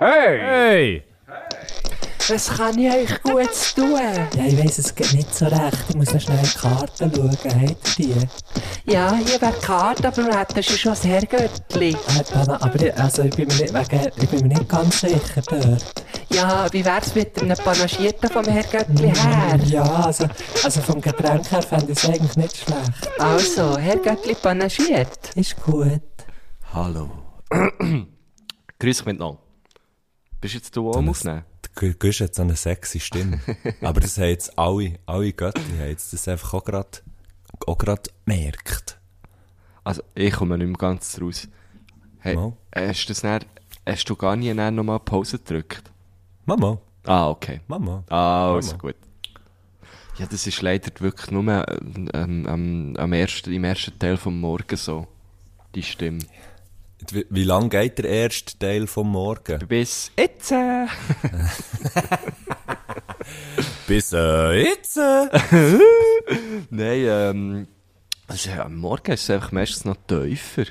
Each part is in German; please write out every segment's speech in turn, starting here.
Hey! Hey! Was kann ich euch gut tun? Ja, ich weiss, es geht nicht so recht. Ich muss noch schnell die Karten schauen. Habt ihr die? Ja, hier wäre die Karte, aber wir hätten schon das Herrgöttli. Äh, aber ich, also ich, bin mir nicht, wegen, ich bin mir nicht ganz sicher dort. Ja, wie wär's mit einem Panagierten vom Herrgöttli her? Ja, also, also vom Getränk her fände ich es eigentlich nicht schlecht. Also, Herrgöttli panagiert. Ist gut. Hallo. Grüß dich miteinander. Bist jetzt du auch am Aufnehmen? Du gehst jetzt eine sexy Stimme. Aber das haben jetzt alle, alle Götter haben jetzt das einfach auch gerade, auch gemerkt. Also, ich komme nicht mehr ganz raus. Hey, Mal. hast, du das dann, hast du gar nie nochmal Pause gedrückt? Mama, Ah, okay. Mama. Ah, also Mama. gut. Ja, das ist leider wirklich nur ähm, ähm, am ersten, im ersten Teil vom Morgen so. Die Stimme. Wie, wie lang geht der erste Teil vom Morgen? Bis jetzt. Bis äh, jetzt. Nein, ähm, also, am Morgen ist es einfach meistens noch tiefer.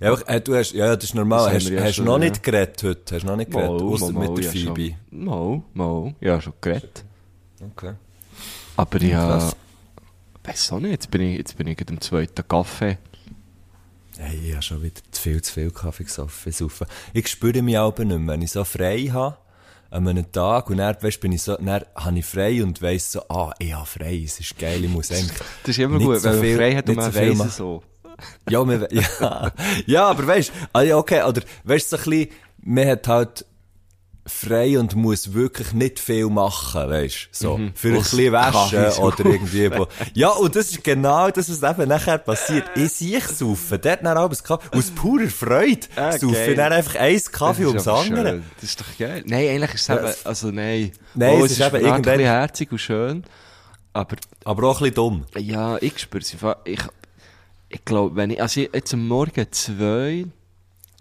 Ja, aber, äh, du hast, ja, das ist normal. Das Hast, ja hast du schon, noch ja. nicht geredet heute? Hast du noch nicht geredet? Ausser mit der ja, Phoebe. schon. Mal, mal. Ja, schon geredet. Okay. Aber ja, Krass. weiß auch nicht, jetzt bin ich, jetzt bin ich gerade im zweiten Kaffee. Hey, ich habe schon wieder zu viel, zu viel Kaffee gesoffen. Ich spüre mich aber nicht mehr, wenn ich so frei habe, an einem Tag, und dann, weißt, bin ich so, dann habe ich frei und weiss so, ah, ich habe frei, es ist geil, ich muss eigentlich Das ist immer gut, so wenn man viel- frei hat und man so weiss es so. Ja, wir, ja, ja, aber weißt, ah, okay, oder, weißt, so ein bisschen, man hat halt frei und muss wirklich nicht viel machen, weißt, so, für ein bisschen waschen oder irgendwie, wo, ja, und das ist genau das, was eben nachher passiert. Ich sehe saufen, dort dann abends Kaffee, aus purer Freude Ah, saufen, dann einfach ein Kaffee ist ums andere. schön. Das ist doch geil. Nein, eigentlich ist es eben, es- also nein. Nein, Oh, es ist eben wirklich ein irgendwann- herzig und schön. Aber, Aber auch ein bisschen dumm. ja, ich spüre es. Ich, ich glaube, wenn ich, also ich- jetzt am Morgen zwei,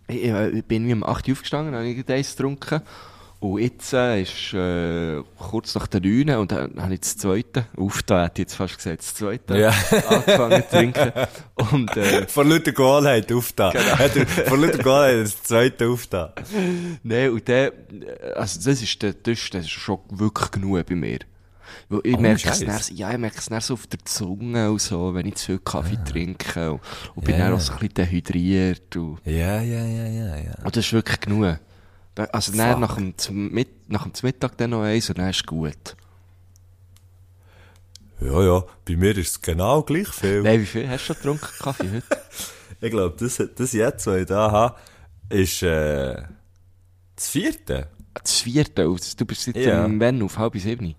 ich, ich bin wie um 8 Uhr aufgestanden, habe ich eins getrunken. Und jetzt äh, ist äh, kurz nach der 9 und dann habe ich das zweite, aufgetan, hätte ich jetzt fast gesagt, das zweite, Ja. angefangen zu trinken. Und, äh, Von lauter Gewohnheit aufgetan. Genau. Hat Von lauter Gewohnheit das zweite aufgetan. Nein, und der, also das ist der Tisch, das ist schon wirklich genug bei mir. Weil ich Oh, merke es dann, ja, ich merke es dann so auf der Zunge und so, wenn ich zu viel Kaffee trinke und, und bin Ja. dann auch so ein bisschen dehydriert und, Ja, ja, ja, ja, ja. und das ist wirklich genug. Also dann nach dem, Mit, nach dem Mittag dann noch eins und dann ist gut. Ja, ja, bei mir ist es genau gleich viel. Nein, wie viel hast du schon getrunken, Kaffee heute? Ich glaube, das, das jetzt, was ich da habe, ist, äh, das vierte. Das vierte, du bist jetzt Ja. wenn auf halb sieben.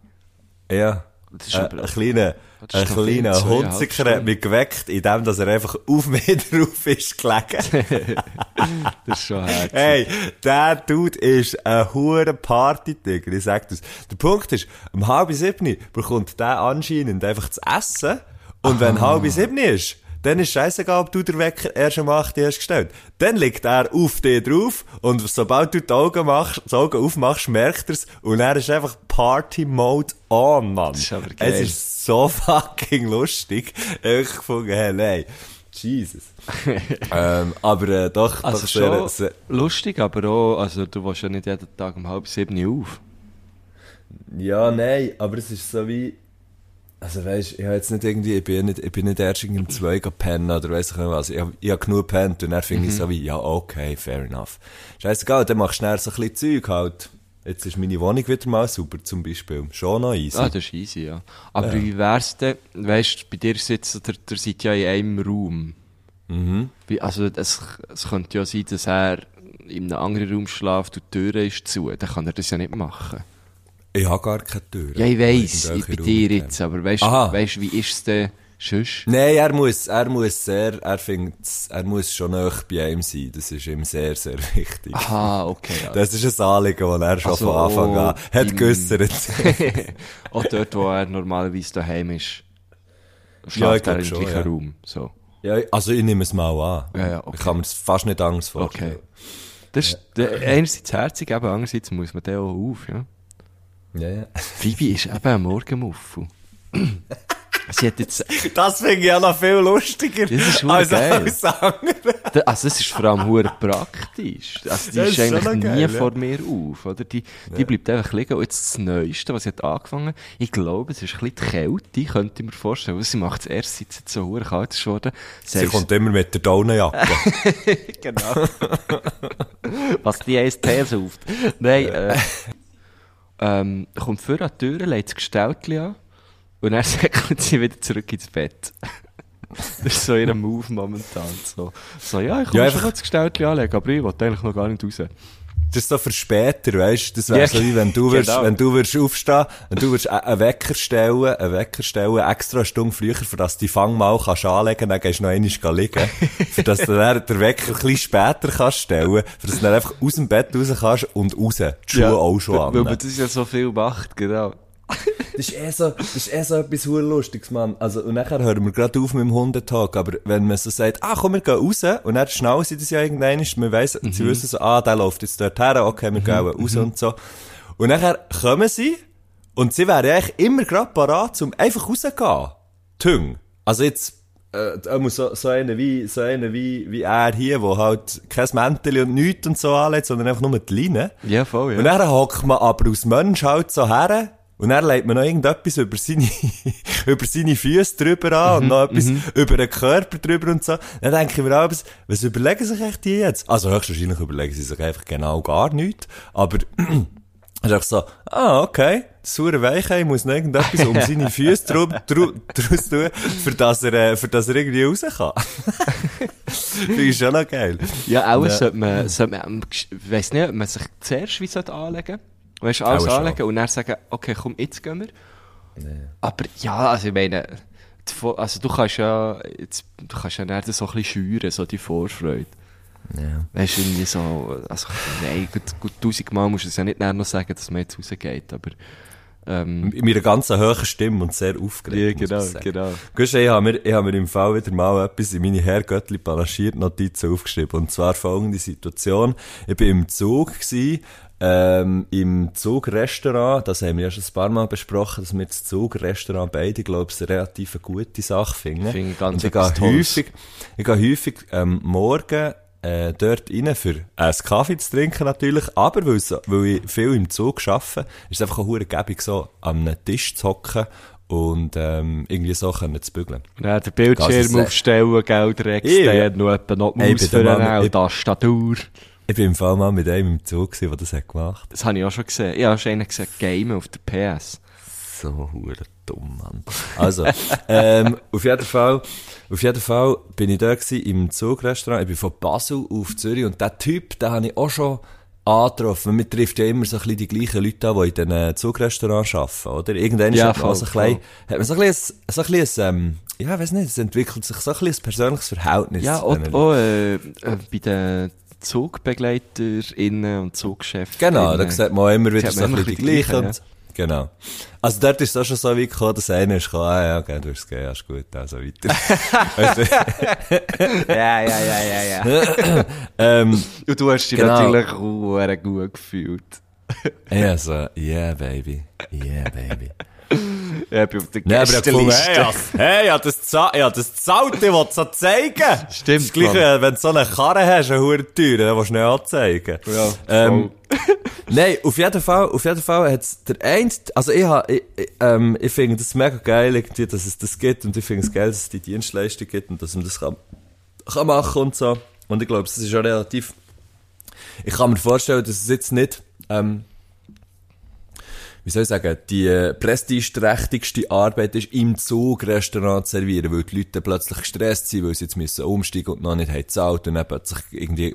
Ja. Das ist Äh, ein kleiner, ein kleiner Hunziker hat mich geweckt, indem dass er einfach auf mir drauf ist gelegen. Das ist schon herzig. Hey, der Dude ist ein hure Party-Tiger, ich sag das. Der Punkt ist, um halb sieben bekommt der anscheinend einfach zu essen, und wenn halb sieben ist, dann ist scheißegal, ob du den Wecker erst um 8 Uhr hast gestellt. Dann liegt er auf dir drauf, und sobald du die Augen machst, die Augen aufmachst, merkt er's, und er ist einfach Party-Mode on, Mann. ist aber geil. Es ist so fucking lustig. Ich gefunden, hey, nein. Jesus. ähm, aber äh, doch, Also doch schon sehr, sehr, lustig, aber auch, also du warst ja nicht jeden Tag um halb sieben auf. Ja, nein, aber es ist so wie, also weisst, ich habe jetzt nicht irgendwie, ich bin nicht, ich bin nicht erst irgendwie um zwei pennen oder weiss ich nicht was. Ich habe ich hab genug gepennt und dann finde ich so wie, ja, okay, fair enough. Scheißegal, dann machst du schnell so ein bisschen Zeug halt. Jetzt ist meine Wohnung wieder mal super, zum Beispiel. Schon noch easy. Ah, das ist easy, ja. Aber wie wär's denn, weißt du, bei dir sitzt, der, der seid ja in einem Raum. Mhm. Wie, also, es, es könnte ja sein, dass er in einem anderen Raum schläft und die Tür ist zu. Dann kann er das ja nicht machen. Ich habe gar keine Tür. Ja, ich weiss, ich, bei dir jetzt, aber weißt du, wie ist es denn sonst? Nein, er muss, er muss sehr, er findet, er muss schon nah bei ihm sein. Das ist ihm sehr, sehr wichtig. Aha, okay. Ja. Das ist ein Anliegen, das er schon Also von Anfang an auch hat geäussert. auch dort, wo er normalerweise daheim ist, Ja, schläft glaub er im schon, gleichen ja. Raum. So. Ja, also ich nehme es mal an. Ja, ja, okay. Ich kann mir fast nicht Angst vorstellen. Okay. Das ist der- einerseits herzig, aber andererseits muss man den auch auf, ja. Ja, ja. Phoebe ist eben ein Morgenmuffel. Sie hat jetzt, Das finde ich ja noch viel lustiger. Das ist als geil. alles andere. Da- Also, das ist vor allem hure praktisch. Also, die Das ist ist eigentlich nie geil, ja. vor mir auf, oder? Die, die bleibt einfach liegen. Und jetzt das Neueste, was sie hat angefangen, ich glaube, es ist ein bisschen die Kälte, könnte ich mir vorstellen. weil Sie macht es erst, seit jetzt so hure kalt ist worden. Sie kommt immer mit der Daunenjacke. genau. was die ST sauft. Nein, äh, ähm, kommt vor an die Tür, legt das Gestaltli an, und dann säckelt sie wieder zurück ins Bett. Das ist so ihr Move momentan. So, so ja, ich kann Ja, ja, schon das Gestaltli anlegen, aber ich will eigentlich noch gar nicht raus. Das ist so für später, weißt du? Das wäre Ja, so wie wenn du würdest, genau. wenn du würdest aufstehen, wenn du würdest einen Wecker stellen, einen Wecker stellen, extra eine Stunde früher, für dass du die Fang mal kannst anlegen, dann gehst du noch einmal liegen. für dass du dann den Wecker ein bisschen später kannst stellen, für dass du dann einfach aus dem Bett raus kannst und raus. Die Schuhe auch schon an. Weil man das ja so viel macht, genau. Das ist eh so, das ist eh so etwas Lustiges, Mann. Also, und nachher hören wir gerade auf mit dem Hundetalk, aber wenn man so sagt, ah, komm, wir gehen raus, und dann schnallen sie das ja irgendwann, man weiss, sie wissen so, ah, der läuft jetzt dort her, okay, wir gehen raus und so. Und nachher kommen sie, und sie wären eigentlich immer gerade parat, um einfach rauszugehen. Tüng. Also jetzt, äh, so, so einer wie, so einer wie, wie er hier, wo halt kein Mäntel und nichts und so anlegt, sondern einfach nur die Leine. Ja, voll, Und dann hockt man aber als Mensch halt so her und dann legt man noch irgendetwas über seine, über seine Füße drüber an und noch etwas über den Körper drüber und so. Dann denke ich mir auch, was, was überlegen sich echt die jetzt? Also höchstwahrscheinlich überlegen sie sich einfach genau gar nichts. Aber, ist einfach so, ah, okay, das saure Weichei muss noch irgendetwas um seine Füße draus tun, für dass er, äh, für dass er irgendwie raus kann. Finde ich schon noch geil. Ja, auch Ja. sollte man, sollte man, ich weiss nicht, ob man sich zuerst wie sollte anlegen Weißt du, alles Auch schon. anlegen und dann sagen, okay, komm, jetzt gehen wir. Aber ja, also ich meine, die also du kannst ja, jetzt, du kannst ja dann so ein bisschen schüren, so die Vorfreude. Ja. Weißt du, irgendwie so, also, nein, gut, gut, tausendmal musst du es ja nicht noch sagen, dass man jetzt rausgeht, aber, ähm, Mit einer ganz hohen Stimme und sehr aufgeregt. ja, genau, genau. Du, ich habe mir, ich habe mir im Fall wieder mal etwas in meine Herrgöttli panaschiert Notizen aufgeschrieben. Und zwar folgende Situation. Ich bin im Zug gsi, ähm, im Zugrestaurant, das haben wir ja schon ein paar Mal besprochen, dass wir das Zugrestaurant beide, glaube ich, eine relativ gute Sache finden. Finde ich ganz Und ich gehe häufig, ich gehe häufig, ähm, morgen, äh, dort rein für einen Kaffee zu trinken natürlich, aber weil, ich viel im Zug arbeite, ist es einfach auch hure gäbig so, an einem Tisch zu hocken und ähm, irgendwie so können zu bügeln. Ja, den Bildschirm aufstellen, Geld Ja. extern, noch etwa noch die Maus für eine Tastatur. Ich bin im Fall mal mit einem im Zug gewesen, der das hat gemacht Das habe ich auch schon gesehen. Ich habe schon einen gesagt, Game auf der PS. So hure dumm, Mann. Also, ähm, auf jeden Fall, auf jeden Fall bin ich da gewesen im Zugrestaurant. Ich bin von Basel auf Zürich und der Typ, den habe ich auch schon angetroffen. Man trifft ja immer so ein bisschen die gleichen Leute an, die in diesen Zugrestaurants arbeiten, oder? Irgendwann Ja, hat auch so voll, ein bisschen, hat man so ein bisschen, so ein bisschen, ähm, ja, ich weiss nicht, es entwickelt sich so ein bisschen ein persönliches Verhältnis. Ja, auch, auch äh, äh, bei den ZugbegleiterInnen und Zugchefs. Genau, da sieht man auch immer wieder so ein bisschen die gleichen. gleiche, und- Genau. Also dort ist es auch schon so weit gekommen, dass einer ist ah ja, okay, du hast es gegeben, ja, ist gut, also weiter. Ja, ja, ja, ja, ja. ähm, Und du hast dich Genau. natürlich auch gut gefühlt. ja, so, yeah, baby, yeah, baby. Ja, ich bin auf der Ja, aber ich hab gefunden, hey, ja, hey, ja, das, ja, das zahlt, ich will so zeigen. Stimmt, Das Gleiche, Mann. wenn du so eine Karre hast, eine hohe Tür, dann willst du nicht anzeigen. Ja, ähm, Nein, auf jeden Fall, auf jeden Fall hat's der einst, also ich ha, ich, ich, ähm, ich finde das mega geil, irgendwie, dass es das gibt und ich finde es geil, dass es die Dienstleistung gibt und dass man das kann, kann machen und so. Und ich glaube, das ist auch relativ, ich kann mir vorstellen, dass es jetzt nicht, ähm, wie soll ich sagen, die äh, prestigeträchtigste Arbeit ist, im Zug Restaurant zu servieren, weil die Leute plötzlich gestresst sind, weil sie jetzt müssen umsteigen und noch nicht haben gezahlt und dann plötzlich irgendwie,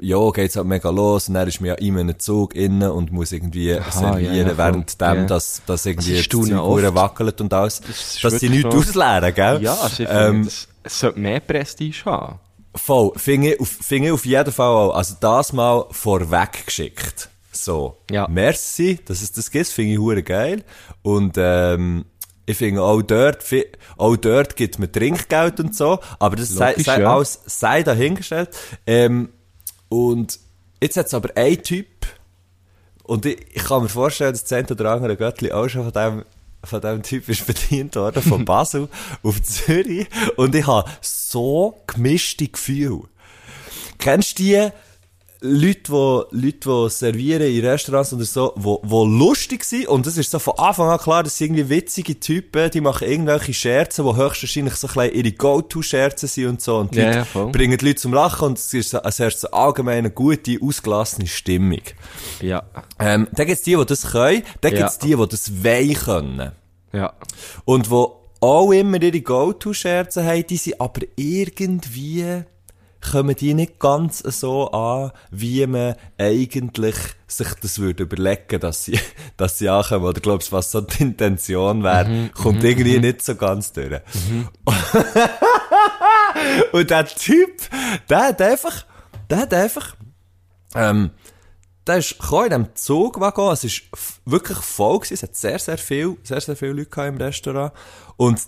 ja, geht's halt mega los und dann ist man ja in einem Zug innen und muss irgendwie servieren, ja, ja, während dem, Ja. dass, dass irgendwie das verdammt wackelt und alles, ist dass sie nichts ausleeren, gell? Ja, also ich Ähm, das, es sollte mehr Prestige haben. Voll, finde ich, auf, finde ich auf jeden Fall auch. Also das mal vorweg geschickt. So. Ja. Merci, dass es das gibt, finde ich hure geil. Und, ähm, ich finde auch dort, auch dort gibt man Trinkgeld und so, aber das sei, Logisch, sei, ja. alles, sei dahingestellt. Ähm, und jetzt hat es aber ein Typ, und ich, ich kann mir vorstellen, dass das eine oder andere Göttli auch schon von dem von diesem Typ ist bedient worden, von Basel auf Zürich. Und ich habe so gemischte Gefühle. Kennst du die Leute, die, Leute, die servieren in Restaurants oder so, wo, wo lustig sind, und es ist so von Anfang an klar, das sind irgendwie witzige Typen, die machen irgendwelche Scherze, die höchstwahrscheinlich so ein ihre Go-To-Scherze sind und so, und die Leute voll. bringen die Leute zum Lachen, und es ist so, es herrscht so allgemein eine gute, ausgelassene Stimmung. Ja. Ähm, dann gibt's die, die das können, dann Ja. gibt's die, die das wollen können. Ja. Und wo auch immer ihre Go-To-Scherze haben, die sind aber irgendwie, kommen die nicht ganz so an, wie man eigentlich sich das würde überlegen, dass sie, dass sie ankommen. Oder glaubst du, was so die Intention wäre, kommt irgendwie nicht so ganz durch. Und der Typ, der hat einfach, der hat einfach, ähm, der ist in diesem Zugwaggon, es ist f- wirklich voll gewesen, es hat sehr, sehr viel, sehr, sehr viele Leute im Restaurant. Und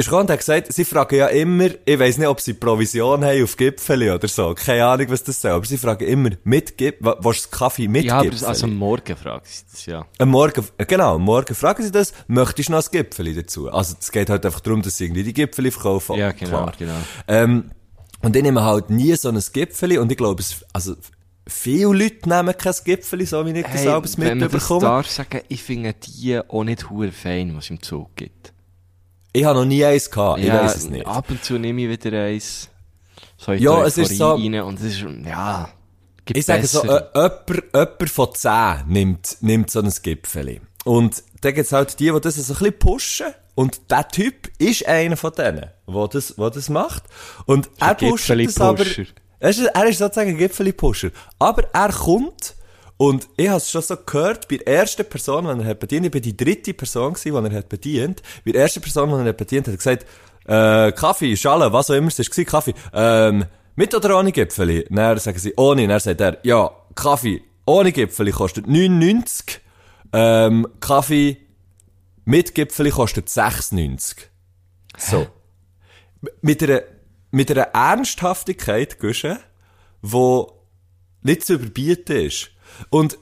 ist gekommen und hat gesagt, sie fragen ja immer, ich weiss nicht, ob sie Provision haben auf Gipfeli oder so, keine Ahnung, was das soll, aber sie fragen immer, mit Gipfeli, willst du Kaffee mit Ja, aber das, also morgen fragt sie das, ja. Am Morgen, äh, genau, am Morgen fragen sie das, möchtest du noch ein Gipfeli dazu? Also, es geht halt einfach darum, dass sie irgendwie die Gipfeli verkaufen. Ja, genau, klar. genau. Ähm, und ich nehme halt nie so ein Gipfeli und ich glaube, es, also, viele Leute nehmen kein Gipfeli, so wie ich das selbst mitbekomme. darf sagen, ich finde die auch nicht hure fein, was es im Zug gibt. Ich habe noch nie eins gehabt, ich weiss es nicht. ab und zu nehme ich wieder eins. So in Ja, es ist so- rein und es ist, ja, gibt Ich sage so, bessere. äh, jemand, jemand von 10 nimmt, nimmt so ein Gipfeli. Und dann gibt's halt die, die das so ein bisschen pushen. Und der Typ ist einer von denen, der das, der das macht. Und er pusht das aber... Er ist, er ist sozusagen ein Gipfeli-Pusher. Aber er kommt, und ich habe es schon so gehört, bei der ersten Person, die er hat bedient, ich bin die dritte Person gewesen, die er hat bedient, bei der ersten Person, die er hat bedient, hat er gesagt, äh, Kaffee, Schale, was auch immer es war, Kaffee, ähm, mit oder ohne Gipfeli? Dann sagen sie, ohne. Dann sagt er, ja, Kaffee ohne Gipfeli kostet 99, ähm, Kaffee mit Gipfeli kostet 6,90. So. Mit einer, mit einer Ernsthaftigkeit, Gusche, wo nicht zu überbieten ist. Und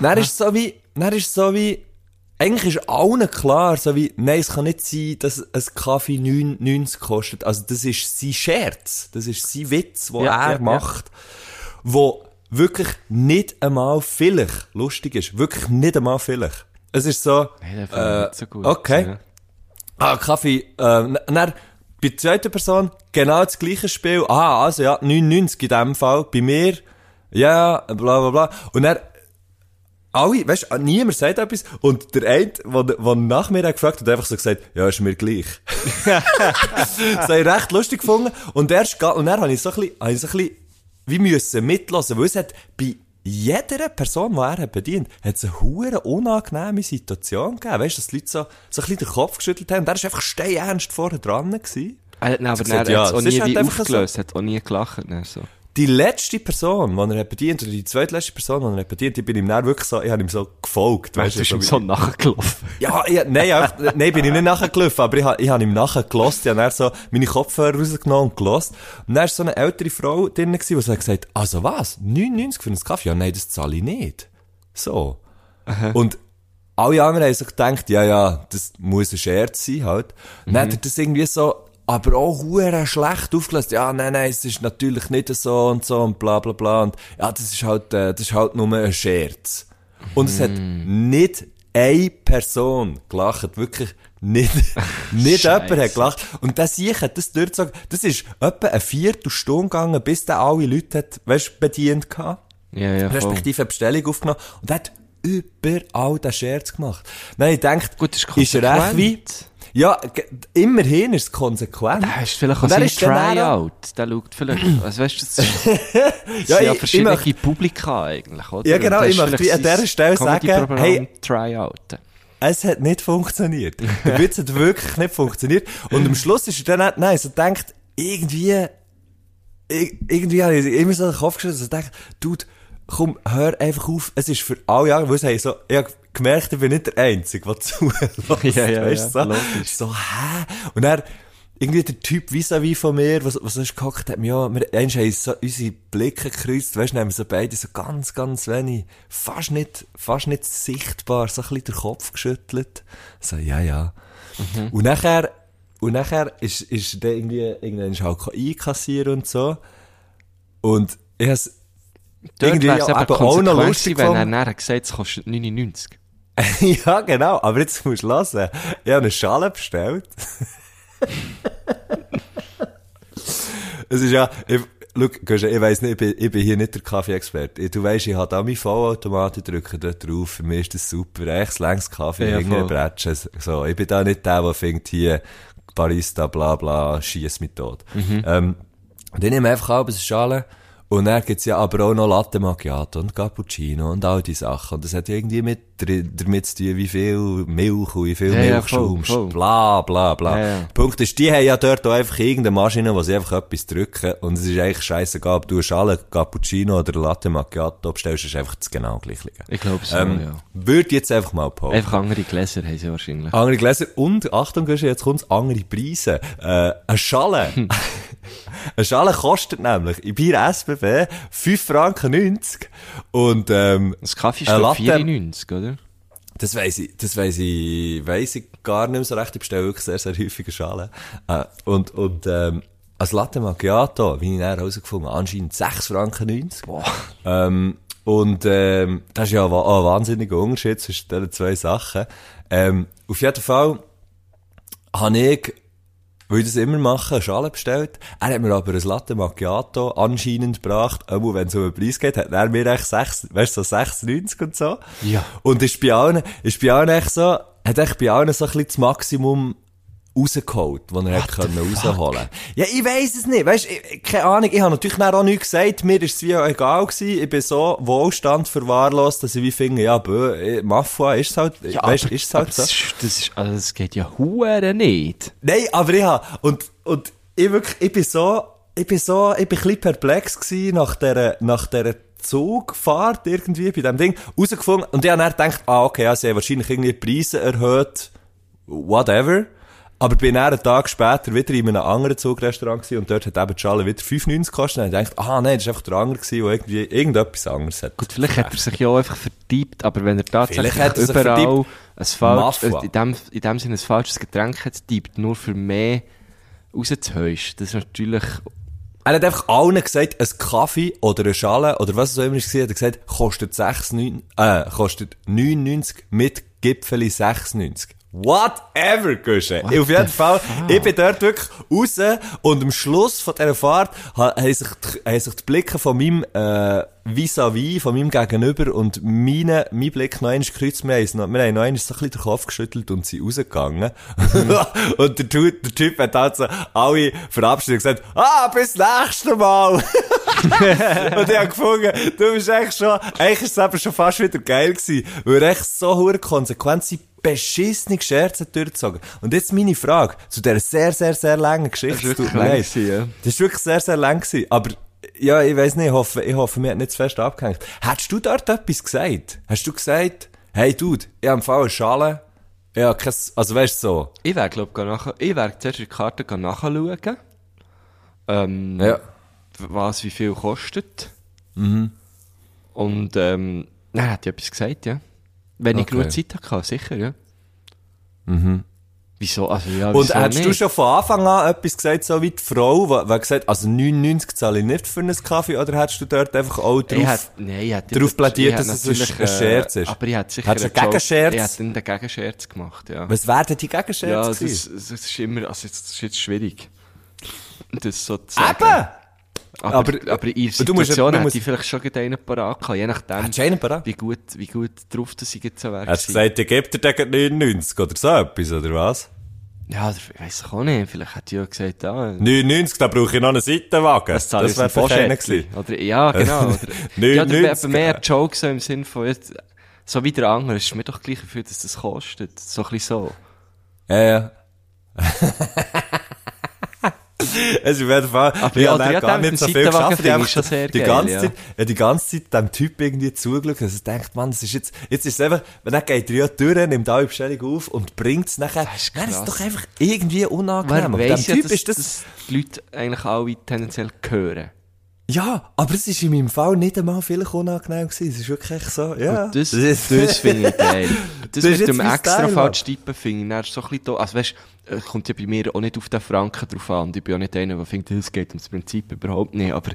dann ist es so wie, dann ist es so wie, eigentlich ist allen klar, so wie, nein, es kann nicht sein, dass ein Kaffee 9,90 kostet. Also das ist sein Scherz, das ist sein Witz, den Ja, er ja, ja. macht, wo wirklich nicht einmal vielleicht lustig ist. Wirklich nicht einmal vielleicht. Es ist so, ich äh, nicht so gut. okay. Ja. Ah, Kaffee, äh, dann, bei der zweiten Person, genau das gleiche Spiel. Ah, also ja, 99 in dem Fall. Bei mir, ja, bla, bla, bla. Und dann, alle, weißt du, niemand sagt etwas. Und der eine, der, nach mir hat gefragt hat, hat einfach so gesagt, ja, ist mir gleich. das habe ich recht lustig gefunden. Und erst, ga- und dann habe ich so ein bisschen, habe ich so ein bisschen, wie müssen mitlassen, weil es hat bei jeder Person, die er hat bedient, hat es eine hure unangenehme Situation gegeben. Weißt du, dass die Leute so, so ein bisschen den Kopf geschüttelt haben. Und er ist einfach steinernst vorher dran gewesen. Er hat aber gesagt, ja, auch es ist nie halt wie einfach so. aufgelöst, hat auch nie gelacht. Dann so. Die letzte Person, die er hat bedient, oder die zweitletzte Person, die er hat bedient, die bin ihm dann wirklich so, ich habe ihm so gefolgt. Weißt du, ist ihm wie- so nachgelaufen. Ja, ich, nein, einfach, nein, bin ich nicht nachgelaufen, aber ich, ha- ich habe ihm nachher gelost, ich habe dann so meine Kopfhörer rausgenommen und gelost. Und dann war so eine ältere Frau drin, die so hat gesagt, also was, 99 für einen Kaffee? Ja, nein, das zahle ich nicht. So. Und alle anderen haben sich gedacht, ja, ja, das muss ein Scherz sein, halt. Und dann hat er das irgendwie so, aber auch hure schlecht aufgelöst. Ja, nein, nein, es ist natürlich nicht so und so und bla, bla, bla. Und ja, das ist halt, äh, das ist halt nur ein Scherz. Und es hat nicht eine Person gelacht, wirklich nicht, nicht jemand hat gelacht. Und das ich hat das durchgezogen. Das ist etwa eine Viertelstunde gegangen, bis der alle Leute hat, weißt, bedient gehabt Ja, ja, respektive eine Bestellung aufgenommen und hat überall den Scherz gemacht. Nein, ich denke, Gut, ist ist er echt konsequent. Ja, immerhin ist es konsequent. Da hast du vielleicht auch er sein Tryout. Der schaut vielleicht, also weißt du, das ist, das Ja, sind ja ich- verschiedene ich möchte- Publika eigentlich, oder? Ja, genau, ich möchte an dieser Stelle sagen, hey- Tryouten. Es hat nicht funktioniert. Der Witz hat wirklich nicht funktioniert. Und am Schluss ist er dann, nein, so denkt, irgendwie, ir- irgendwie habe ich immer so den Kopf geschüttelt, und denkt, Dude, komm, hör einfach auf, es ist für alle andere, weil es haben so, ich gemerkt, ich bin nicht der Einzige, der zuhört. Ja, ja, weißt ja, du, logisch. so, so, hä? Und er, irgendwie der Typ vis-à-vis von mir, was, was ist gehockt, hat ja, wir, eins haben so unsere Blicke gekreuzt, weißt du, haben wir so beide so ganz, ganz wenig, fast nicht, fast nicht sichtbar, so ein bisschen den Kopf geschüttelt. So, ja, ja. Und nachher, und nachher ist, ist der irgendwie, irgendwann ist halt einkassieren und so. Und ich has, Dort irgendwie ja eben auch noch lustig wenn er nachher gesagt hat, es kostet 99. ja, genau. Aber jetzt musst du hören. Ich habe eine Schale bestellt. es ist ja, ich, Guschen, ich weiss nicht, ich bin, ich bin hier nicht der Kaffee-Experte. Du weisst, ich habe da meinen Vollautomat, ich drücke dort drauf. Für mich ist das super. Echt längs Kaffee, Ja, irgendwie. Bretschen. So, ich bin da nicht der, der findet hier Barista, bla, bla, schiess mich tot. Ähm, und ich nehme einfach ab, eine Schale. Und dann gibt's ja aber auch noch Latte Macchiato und Cappuccino und all die Sachen. Und das hat irgendwie mit, damit zu tun, wie viel Milch und wie viel Ja, ja, Milchschaum, voll. bla, bla, bla. Ja, ja. Punkt ist, die haben ja dort auch einfach irgendeine Maschine, wo sie einfach etwas drücken. Und es ist eigentlich scheißegal, ob du Schale Cappuccino oder Latte Macchiato bestellst, ist einfach das genau gleiche. Ich glaube so, Ähm, ja. Würde jetzt einfach mal posten. Einfach andere Gläser haben sie wahrscheinlich. Andere Gläser und, Achtung, jetzt kommt's, andere Preise. Äh, eine Schale. eine Schale kostet nämlich in Bier SBB 5 Franken 90. Und, ähm, Das Kaffee ist Eine glaub, Latte- 94, oder? das weiss ich, das weiss ich, weiss ich gar nicht mehr so recht. Ich bestelle wirklich sehr, sehr häufige Schalen. Äh, und, und, ähm, als Latte Macchiato, wie ich nachher herausgefunden habe, anscheinend 6 Franken 90. Boah. Ähm, und ähm, das ist ja auch ein wahnsinniger Unterschied zwischen diesen zwei Sachen. Ähm, auf jeden Fall habe ich, weil ich das immer mache, eine Schale bestellt. Er hat mir aber ein Latte Macchiato anscheinend gebracht. Einmal, wenn es um den Preis geht, hat er mir echt 6, weißt du, so 6,90 und so. Ja. Und ist bei allen, ist bei allen echt so, hat echt bei allen so ein bisschen das Maximum rausgeholt, was er können rausholen. Ja, ich weiss es nicht, weißt, ich, keine Ahnung, ich habe natürlich auch nichts gesagt, mir ist es wie egal gewesen, ich bin so Wohlstand verwahrlost, dass ich wie finde, ja, bö, eh, Mafia ist es halt, Ja, weißt, aber- ist es halt so. Das, ist, das, ist, also das geht ja hure nicht. Nein, aber ich habe, und, und ich wirklich, ich bin so, ich bin so, ich bin ein bisschen perplex gewesen nach der, nach der Zugfahrt irgendwie bei dem Ding, rausgefunden, und ich habe dann gedacht, ah, okay, ja, sie haben wahrscheinlich irgendwie die Preise erhöht, whatever. Aber bin dann einen Tag später wieder in einem anderen Zugrestaurant gewesen und dort hat eben die Schale wieder 5,90 gekostet. Und ich dachte, ah, nein, das ist einfach der andere gewesen, der irgendwie irgendetwas anderes hat. Gut, vielleicht hat er sich ja auch einfach vertiebt, aber wenn er tatsächlich er überall ein falsch, äh, in dem, in dem Sinne ein falsches Getränk hat tippt, nur für mehr rauszuhäuschen, das ist natürlich, Er hat einfach allen gesagt, ein Kaffee oder eine Schale oder was es auch immer war, hat er gesagt, kostet 6, 9, äh, kostet 99 mit Gipfeli 96. Whatever, Gusche. Auf jeden Fall, ich bin dort wirklich raus und am Schluss von dieser Fahrt ha- haben sich, die- haben sich die Blicke von meinem, äh, vis-à-vis, von meinem Gegenüber und meine, mein Blick noch einmal gekreuzt. Wir haben, noch- wir haben noch einmal so ein bisschen den Kopf geschüttelt und sind rausgegangen. und der, Typ- der Typ hat halt so alle verabschiedet und gesagt, ah, bis nächstes Mal. und ich habe gefunden, du bist echt schon, eigentlich ist es eben schon fast wieder geil gewesen, weil echt so hure konsequent seine beschissene Scherze durchgezogen. Und jetzt meine Frage zu dieser sehr, sehr, sehr langen Geschichte. Das ist wirklich lang gewesen, ja. Das ist wirklich sehr, sehr lang gewesen. Aber, ja, ich weiss nicht, ich hoffe, ich hoffe, mir hat nicht zu fest abgehängt. Hättest du dort etwas gesagt? Hast du gesagt, hey Dude, ich habe im Fall eine Schale, habe kein, also weißt du so. ich wäre, glaub, nachher, ich wäre zuerst die Karte nachschauen, ähm, Ja. was wie viel kostet. Mhm. Und, ähm, dann hat ich etwas gesagt, ja. Wenn ich Okay. genug Zeit hatte, sicher, ja. Wieso? Also, ja, Mhm. Und wieso hättest du nicht? schon von Anfang an etwas gesagt, so wie die Frau, die, die gesagt also 99 zahle ich nicht für einen Kaffee, oder hättest du dort einfach auch Ich drauf, hätt, nein, ich hätte drauf plädiert, ich dass es ein- ein Scherz ist? Aber ich hätte sicher du einen Joke- Gegenscherz? Ich hätte einen Gegenscherz gemacht, ja. was wäre denn die Gegenscherze ja, das, das ist immer, also das ist jetzt schwierig. Das so zu sagen. Eben! Aber, Aber- aber, in musst- Situation du hätte musst- ich vielleicht schon einen parat gehabt, je nachdem, einen parat? wie gut, wie gut drauf das ich jetzt so wäre. Hättest du gesagt, ich gebe dir den 99 oder so etwas, oder was? Ja, ich weiss auch nicht, vielleicht ich ja gesagt, ah, 99, da brauche ich noch einen Seitenwagen. das ich wäre Poschettli. gewesen. Oder, ja, genau. Oder, Neun- ja, oder 90, eben mehr ja. Jokes so im Sinn von, jetzt, so wie der andere, ist mir doch gleich viel, dass das kostet. So ein bisschen so. Ja, ja. Es ist auf Fall, Aber ich ja, ja, gar nicht so viel geschafft. Schon sehr die geil, ganze ja. Zeit, ja, die ganze Zeit dem Typ irgendwie zugeschaut, ich denkt, man, das ist jetzt, jetzt ist es einfach, wenn dann geht er ja durch, nimmt alle Bestellung auf und bringt es nachher, Das ist dann ist es krass. doch einfach irgendwie unangenehm. Wer weiss dem ja, Typ dass, ist das, dass die Leute eigentlich alle tendenziell hören. Ja, aber es ist in meinem Fall nicht einmal vielleicht unangenehm gewesen, es ist wirklich echt so, ja. Und das, ist- das finde ich geil. Das, Das ist mit dem extra Style, falsch tippen finde ich dann so ein bisschen da. Also weißt, äh, kommt ja bei mir auch nicht auf den Franken drauf an. Ich bin auch nicht einer, der findet, es geht ums Prinzip überhaupt nicht. Aber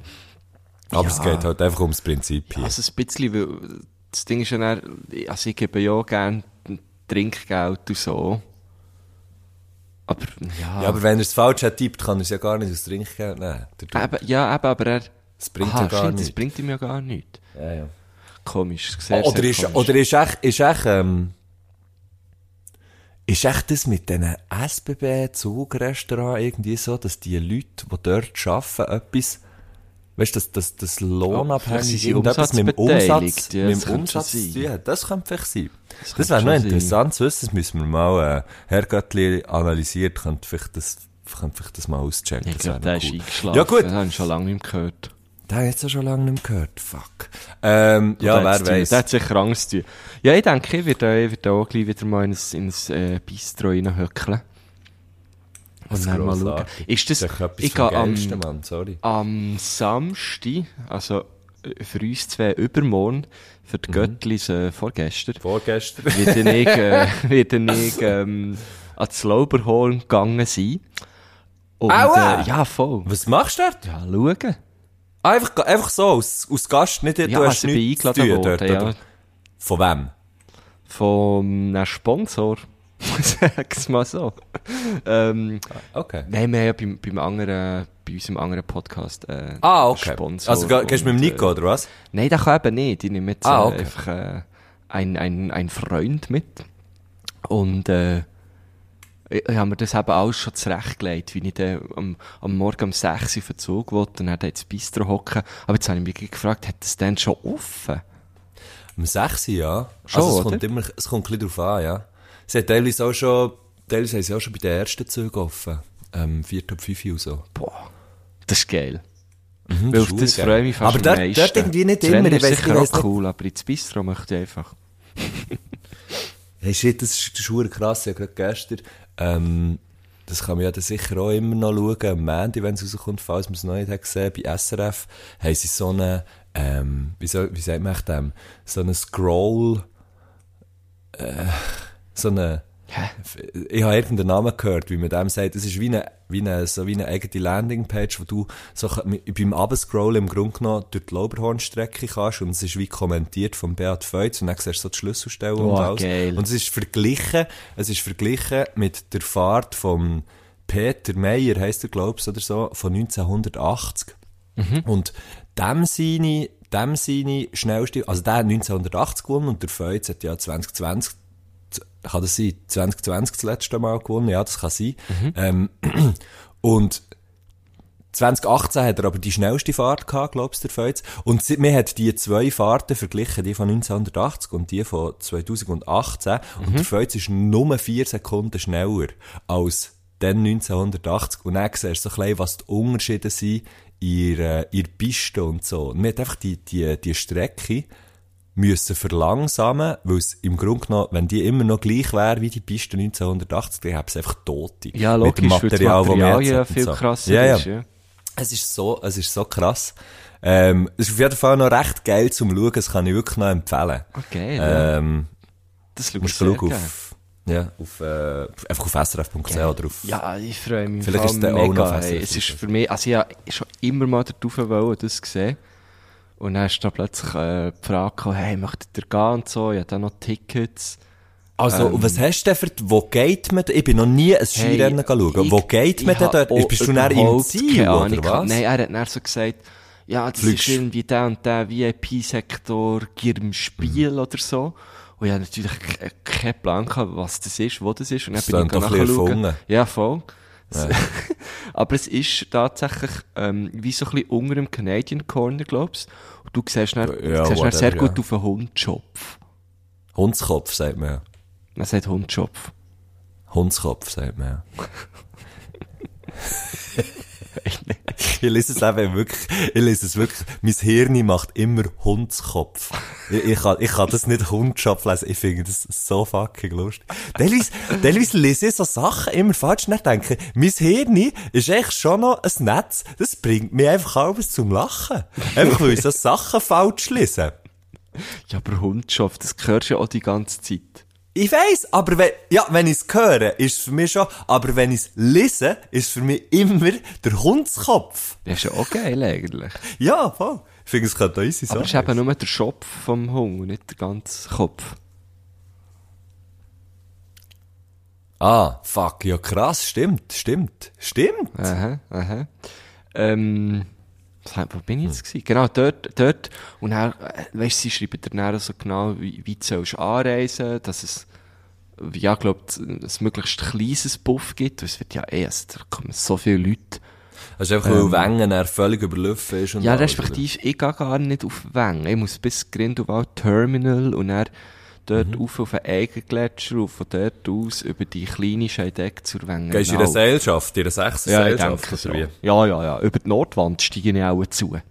aber Ja. es geht halt einfach ums Prinzip hier. also ein bisschen, weil das Ding ist ja dann, also ich gebe ja gerne Trinkgeld und so. Aber ja, Ja, aber wenn er es falsch hat tippt, kann er es ja gar nicht aus Trinkgeld nehmen. Eben, ja, eben, aber er... Das bringt Aha, ja gar stimmt, das bringt ihm ja gar nichts. Ja, ja. Komisch, sehr, oder sehr ist, komisch. oder ist echt, ist echt, ähm, ist echt das mit diesen SBB-Zugrestaurants irgendwie so, dass die Leute, die dort arbeiten, etwas, weißt du, dass, das vielleicht lohnabhängig sie irgendetwas mit dem Umsatz, ja, mit das dem Umsatz hat. Das könnte vielleicht sein. Das, könnte wäre noch interessant zu wissen, das müssen wir mal, äh, Herr Göttli analysiert, könnte vielleicht das, könnte vielleicht das mal auschecken. Ich Das glaube, der noch ist cool. eingeschlafen. Ja, gut. Das habe ich schon lange nicht mehr gehört. Den habe ich jetzt auch schon lange nicht mehr gehört. Fuck. Ähm, ja, Der wer weiß. Der hat sicher Angst zu tun. Ja, ich denke, ich werde, ich werde auch gleich wieder mal ins, ins äh, Bistro reinhöckeln. Und dann mal schauen. Ist das, Das ist etwas ich gehe am, Mann, sorry. am Samstag, also äh, für uns zwei übermorgen, für Mhm. die Göttlis äh, vorgestern, Vorgestern. werde ich, äh, werde ich ähm, ans Lauberhorn gegangen sein. Und, Aua! äh, ja, voll. Was machst du dort? Ja, schauen. Einfach, einfach so, aus, aus Gast, nicht, Ja, du hast also nichts zu tun dort, ja. Von wem? Vom einem Sponsor. Sag's mal so. ähm, Okay. nein, wir haben ja beim, beim anderen, bei unserem anderen Podcast, äh, Ah, okay. Sponsor. Also, ge- gehst du mit dem Nico, äh, oder was? Nein, das kann eben nicht. Ich nehme jetzt Ah, äh, okay. einfach äh, ein, ein, ein Freund mit. Und äh, ich, ich habe mir das eben alles schon zurechtgelegt, wie ich dann am, am Morgen um 6 Uhr auf den Zug wollte und dann dort ins Bistro hocken. Aber jetzt habe ich mich gefragt, hat das denn schon offen? Um 6 Uhr, ja. Schon, also, es kommt immer, es kommt ein bisschen drauf an, ja. Sie hat teilweise auch schon, teilweise haben sie auch schon bei den ersten Zügen offen. Ähm, 4 ab 5 Uhr so. Boah, das ist geil. Mhm, Weil das geil. freue ich mich fast Aber am meisten. dort irgendwie nicht Das immer, ich ist sicher auch cool, aber ins Bistro möchte ich einfach. Hey, shit, das ist, das ist krass. Ich habe gerade gestern, ähm, das kann man ja dann sicher auch immer noch schauen, am Mandy, wenn es rauskommt, falls man es noch nicht hat gesehen, bei SRF, haben sie so eine, ähm, wie, soll, wie sagt man dem, so eine Scroll, äh, so eine? Ich habe irgendeinen Namen gehört, wie man dem sagt, das ist wie eine, wie eine, so wie eine eigene Landingpage, wo du so beim Abscrollen im Grunde genommen durch die Lauberhornstrecke kannst und es ist wie kommentiert von Beat Feutz und dann siehst du so die Schlüsselstellen und Oh, alles. geil. Und es ist verglichen, es ist verglichen mit der Fahrt von Peter Meyer, heisst er, glaubst oder so, von 1980. Und dem seine, dem seine schnellste, also der hat 1980 gewonnen und der Feutz hat ja 2020 kann das sein, 2020 das letzte Mal gewonnen, ja, das kann sein. Ähm, und 2018 hat er aber die schnellste Fahrt gehabt, glaubst du, der Feuz. Und man hat die zwei Fahrten verglichen, die von 1980 und die von 2018. Und der Feuz ist nur vier Sekunden schneller als dann 1980. Und dann siehst du so ein bisschen, was die Unterschiede sind in ihrer Piste und so. Und man hat einfach die, die, die Strecke müssen verlangsamen, weil es im Grunde genommen, wenn die immer noch gleich wäre wie die Piste 1980, dann hätten sie einfach Tote. Ja, Mit dem logisch, weil das Material, Material ja viel so. krasser ja, ja. ist. Ja. Es ist so, es ist so krass. Ähm, es ist auf jeden Fall noch recht geil zum Schauen, das kann ich wirklich noch empfehlen. Okay, ja. Ähm, das schaut musst sehr gerne. auf, ja, auf, äh, einfach auf srf.ch oder auf, Ja, ich freue mich Vielleicht ist der auch mega. noch hey. Es ist für mich, also ich habe schon immer mal darauf wollen, das gesehen. Und dann ist da plötzlich äh, die Frage gekommen, hey, möchtet ihr gehen und so? Ich habe da noch Tickets. Also, Ähm, was hast du denn für, wo geht man, ich bin noch nie ein Skirennen schauen. Wo geht man denn dort? Bist du dann im Ziel, oder was? Nein, er hat dann so gesagt, ja, das Fliegst- ist irgendwie der und der VIP-Sektor Girm Spiel Mhm. oder so. Und ich habe natürlich ke- keinen Plan gehabt, was das ist, wo das ist. Und dann Das bin ich nachschauen. Ja, voll. Aber es ist tatsächlich ähm, wie so ein bisschen unter dem Canadian Corner, glaubst Und du siehst dann, Ja, siehst dann sehr gut ja. auf einen Hundschopf. Hundskopf, sagt man ja. Man sagt Hundschopf. Hundskopf, sagt man ja. ich lese es eben wirklich, ich lese es wirklich, mein Hirn macht immer Hundskopf. Ich, ich, kann, ich kann das nicht Hundschopf lesen, ich finde das so fucking lustig. Teilweise, teilweise lese ich so Sachen immer falsch und denke, mein Hirn ist echt schon noch ein Netz, das bringt mich einfach alles zum Lachen. Einfach weil ich so Sachen falsch lese. Ja, aber Hundschaft, das hörst du ja auch die ganze Zeit. Ich weiss, aber wenn, ja, wenn ich es höre, ist es für mich schon, aber wenn ich es lese, ist es für mich immer der Hundskopf. Das ist ja auch geil eigentlich. Ja, voll. Ich finde, es könnte easy sein. Aber es ist eben nur der Schopf vom Hund und nicht der ganze Kopf. Ah, fuck, ja krass, stimmt, stimmt, stimmt. Aha, aha. Ähm, wo bin ich jetzt gewesen? Genau, dort, dort. Und dann, äh, weisst du, sie schreiben dir dann so genau, wie, wie du sollst anreisen, dass es, ja, glaub, ein möglichst kleines Buff gibt. weil Es wird ja erst, da kommen so viele Leute. Ist einfach, weil Wengen er völlig überlaufen ist und Ja, respektive, ich gehe gar nicht auf Wengen. Ich muss bis Grindelwald Terminal und dann dort Mhm. auf auf einen Eigengletscher und von dort aus über die kleine Scheidegg zur Wengen. oder? Gehst du in eine Seilschaft, in eine sechste Ja, ich Seilschaft, denke so. oder wie? Ja, ja, ja. Über die Nordwand steige ich auch zu.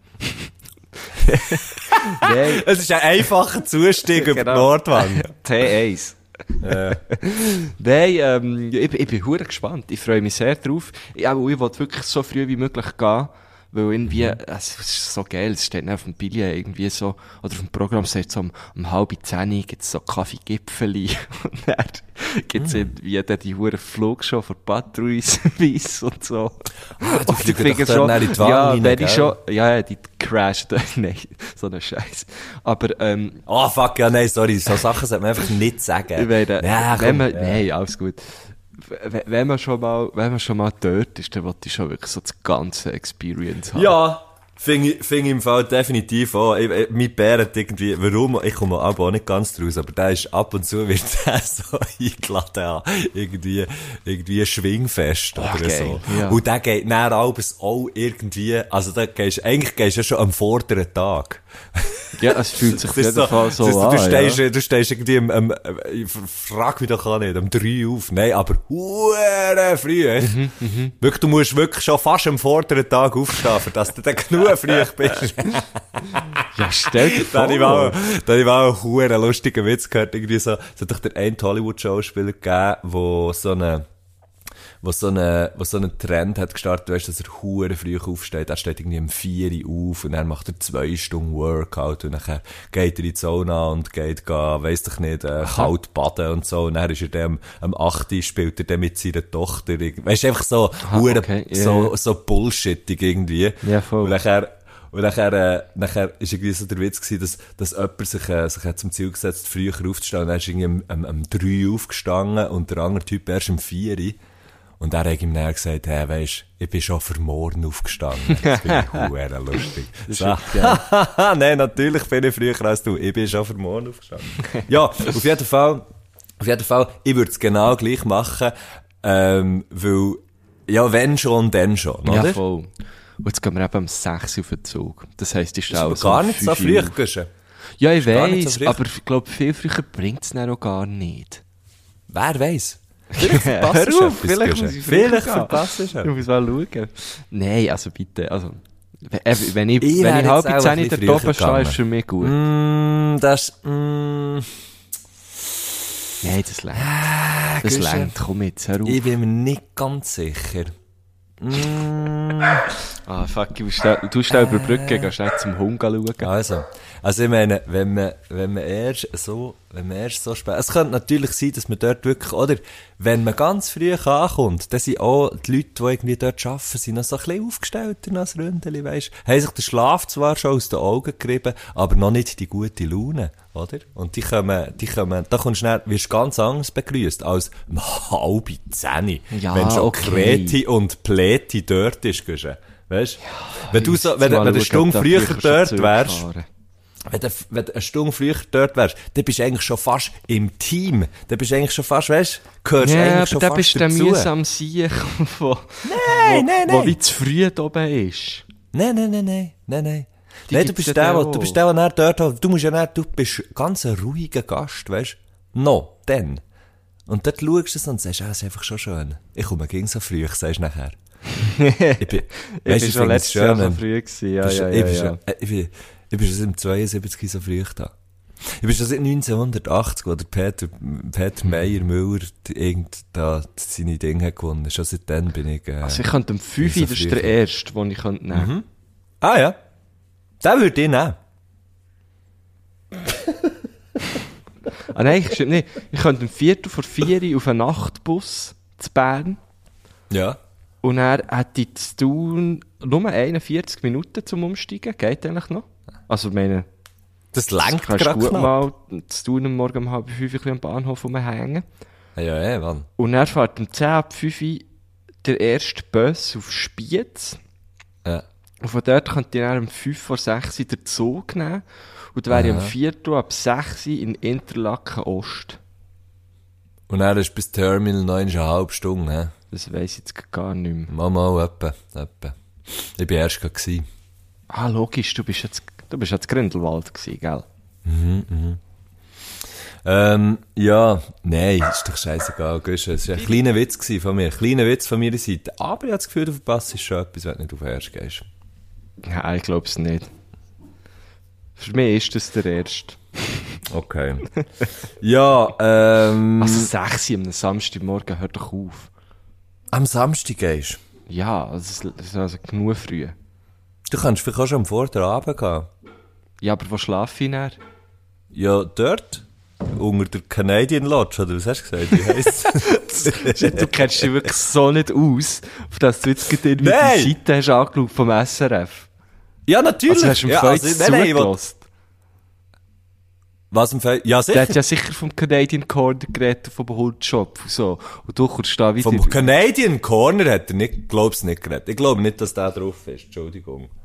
Nein, Es ist ein einfacher Zustieg über die Genau. Nordwand. T1. Nein, ähm, ich, ich bin hure gespannt. Ich freue mich sehr drauf. Ich, auch, ich will wirklich so früh wie möglich gehen. Weil irgendwie, es ist so geil, es steht auf dem Billet irgendwie so, oder auf dem Programm steht so um, um halb zehn gibt's so Kaffeegipfeli. Und dann gibt's irgendwie dann die hure Flugshow von Patrouilles Weiss und so. Ah, die fliegen finde doch dann in die Wanne ja, rein, wenn ich schon, ja, ja, die crashen, nein, so ein Scheiß. Aber, ähm, Ah, fuck, ja, nein, sorry, so Sachen sollte man einfach nicht sagen. ich meine, ja, komm, wenn man, ja. nein, alles gut. Wenn man schon mal, wenn man schon mal dort ist, dann wollte ich schon wirklich so das ganze Experience haben. Ja, finde ich, find ich im Fall definitiv auch. Ich, ich, mein Bär hat irgendwie, warum, ich komme aber auch nicht ganz draus, aber der ist ab und zu wird der so eingeladen an, irgendwie, irgendwie ein Schwingfest oder geil, so. ja. Und der geht dann abends auch irgendwie, also da gehst, eigentlich gehst du ja schon am vorderen Tag. Ja, es fühlt sich auf jeden Fall so an. du, stehst, ja. du stehst irgendwie am, am, ich frag mich doch auch nicht, um drei auf. Nein, aber huere früh, echt. Mhm, Wirklich, du musst wirklich schon fast am vorderen Tag aufstehen, dass du dann genug früh bist. ja, stell dir Da vor. habe ich mal, da ich mal einen lustigen Witz gehört, irgendwie so, es hat doch der eine Hollywood-Schauspieler gegeben, wo so eine, wo so eine, wo so einen Trend hat gestartet, weißt, dass er hure früh aufsteht. Er steht irgendwie um 4 Uhr auf und dann macht er zwei Stunden Workout und dann geht er in die Sauna und geht weiss doch nicht, äh, kalt baden und so. Und dann ist er dann am, am 8 Uhr spielt er dann mit seiner Tochter. Weißt, einfach so, hure, okay, ja, so, so bullshittig irgendwie. Ja, voll. Und nachher, und nachher, äh, nachher ist irgendwie so der Witz gewesen, dass, dass jemand sich, äh, sich hat zum Ziel gesetzt, früher aufzustehen. Und er ist irgendwie um, um, um 3 Uhr aufgestanden und der andere Typ erst um 4 Uhr. Und er hat ihm dann gesagt, hey, weisst, ich bin schon für morgen aufgestanden. Das finde ich huere lustig. So. Nein, natürlich bin ich früher als du. Ich bin schon für morgen aufgestanden. ja, auf jeden Fall, auf jeden Fall, ich würde es genau gleich machen, ähm, weil, ja, wenn schon, dann schon, Ja, oder? voll. Und jetzt gehen wir eben um 6 Uhr auf den Zug. Das heisst, ich stelle ist gar nicht so früh gewesen. Ja, ich so weiss, früh. aber ich glaube, viel früher bringt es auch gar nicht. Wer weiß? Vielleicht verpasst du etwas, vielleicht muss ich Vielleicht verpasst du Ich etwas. muss mal schauen. Nein, also bitte, also, wenn ich, Ich wenn ich halb zehn in der früher stehe, ist für mich gut. Mm, das, mm, Nein, das längt. Das Guschen. längt, komm jetzt, hör auf. ich bin mir nicht ganz sicher. Mm, Ah, fuck, du schnell, du schnell überbrücken, geh schnell zum Hund schauen. also, also ich meine, wenn man, wenn man erst so, wenn man erst so spät, es könnte natürlich sein, dass man dort wirklich, oder, wenn man ganz früh ankommt, dann sind auch die Leute, die irgendwie dort arbeiten, sind noch so ein bisschen aufgestellter als Ründeli, weisst, haben sich den Schlaf zwar schon aus den Augen gerieben, aber noch nicht die gute Laune, oder? Und die kommen, die kommen, da kommst du schnell, wirst ganz anders begrüßt als um halb zehn, Ja, wenn schon okay. Kreti und Pleti dort ist, Guschen. Weißt? Wenn du so, wenn, du- wenn du eine Stunde früher dort wärst, wenn du, wenn du eine Stunde früher dort wärst, dann bist du eigentlich schon fast im Team. Dann bist du eigentlich schon fast, weißt du, gehörst Ja, eigentlich aber schon fast bist du der dazu. mühsam Sieg, wo, Nein, nein, wo nein. wie zu früh da oben ist. Nein, nein, nein, nein, nein, nein. Nein, du bist der, du bist der, der dort, du musst ja nicht, du bist ganz ein ruhiger Gast, weißt du? No, dann. Und dort schaust du es und sagst, ah, es ist einfach schon schön. Ich komme gegen so früh, sagst du nachher. ich bin, Ich weisst, bin ich schon letztes Jahr so früh gewesen. Ja, ja, ja, ich bin ja. schon, äh, ich bin, ich bin schon dem 72 so früh da. Ich bin schon seit 1980, wo der Peter, Peter Meyer Müller irgend da seine Dinge hat gewonnen. Schon seitdem bin ich, äh, Also ich könnte am 5, so das ist der erste, den ich könnte nehmen Ah ja. Den würde ich nehmen. Ah nein, stimmt nicht. Ich könnte am 4. vor 4 auf einen Nachtbus zu Bern Ja. und er hätte zu tun nur 41 Minuten zum Umsteigen. Geht eigentlich noch? Also ich meine, Das lenkt gerade gut knapp. mal zu tun am Morgen um halb 5 ein bisschen am Bahnhof rumhängen. Ja, ja, ja, Mann. Und er fährt um 10 ab 5 Uhr der erste Bus auf Spiez. Ja. Und von dort könnte ich dann um 5 vor 6 Uhr den Zug nehmen. Und dann wäre ich um 4 Uhr ab 6 Uhr in Interlaken Ost. Und dann ist bis Terminal noch eine halbe Stunde, hä? Das weiss ich jetzt gar nicht mehr. Mal, mal, etwa, etwa. Ich bin erst gewesen. Ah, logisch, du bist jetzt, du bist jetzt Grindelwald gewesen, gell? Ähm, ja, nein, ist doch scheißegal. Es war ein kleiner Witz von mir. Kleiner Witz von meiner Seite. Aber ich habe das Gefühl, du verpasst schon etwas, wenn du nicht auf erst gehst. Nein, ich glaub's nicht. Für mich ist das der erste. Okay. ja, ähm, Also 6 Uhr am Samstagmorgen, hört doch auf. am Samstag gehst Ja, das ist, das ist also genug früh. du. kannst vielleicht auch schon am Vorderabend gehen. Ja, aber wo schlafe ich dann? Ja, dort. Unter der Canadian Lodge, oder was hast du gesagt? Wie heisst du kennst dich wirklich so nicht aus, auf das du jetzt gerade irgendwie Nein! die Seite hast angeschaut vom SRF. Ja, natürlich. Also hast du ihm ja, ja, also, nein, nein. Was im Fall? Ja, Der sicher. hat ja sicher vom Canadian Corner geredet, vom Hundshop und so. Und du kommst da wieder... Vom Canadian Corner hat er nicht, glaub's nicht geredet. Ich glaube nicht, dass der drauf ist. Entschuldigung.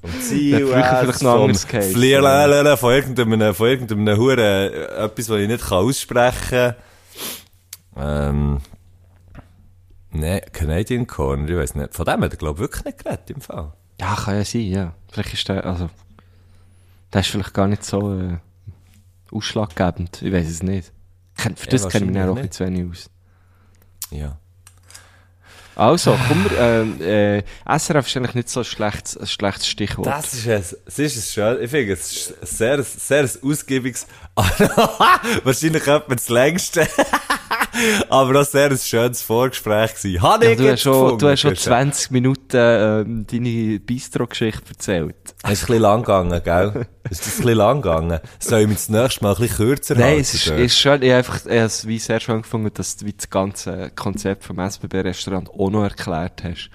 Vom Ziel, Der vielleicht noch geheißen. Flierlelele, von irgendeinem, von irgendeinem Huren, äh, etwas, was ich nicht kann aussprechen kann. Ähm, nee, Canadian Corner, ich weiß nicht. Von dem hat er, glaube ich, wirklich nicht geredet, im Fall. Ja, kann ja sein, ja. Vielleicht ist der, also, der ist vielleicht gar nicht so äh, ausschlaggebend. Ich weiß es nicht. Für Ja, das kenne ich mich auch nicht zu wenig aus. Ja. Also, komm ähm, äh, SRF ist eigentlich nicht so ein schlechtes, ein schlechtes Stichwort. Das ist ein, es ist ein schön, ich finde, es ist sehr, sehr ausgiebiges, wahrscheinlich etwa das längste, aber auch sehr ein schönes Vorgespräch gewesen. Habe ja, du, hast schon, du hast schon Christian. 20 Minuten ähm, deine Bistro-Geschichte erzählt. Es ist ein bisschen lang gegangen, gell? Es ist ein bisschen lang gegangen. Soll ich mich das nächste Mal ein bisschen kürzer Nein, halten es ist, ist schön. Ich habe einfach, ich habe es wie sehr schön gefunden, dass du das ganze Konzept vom SBB-Restaurant auch noch erklärt hast.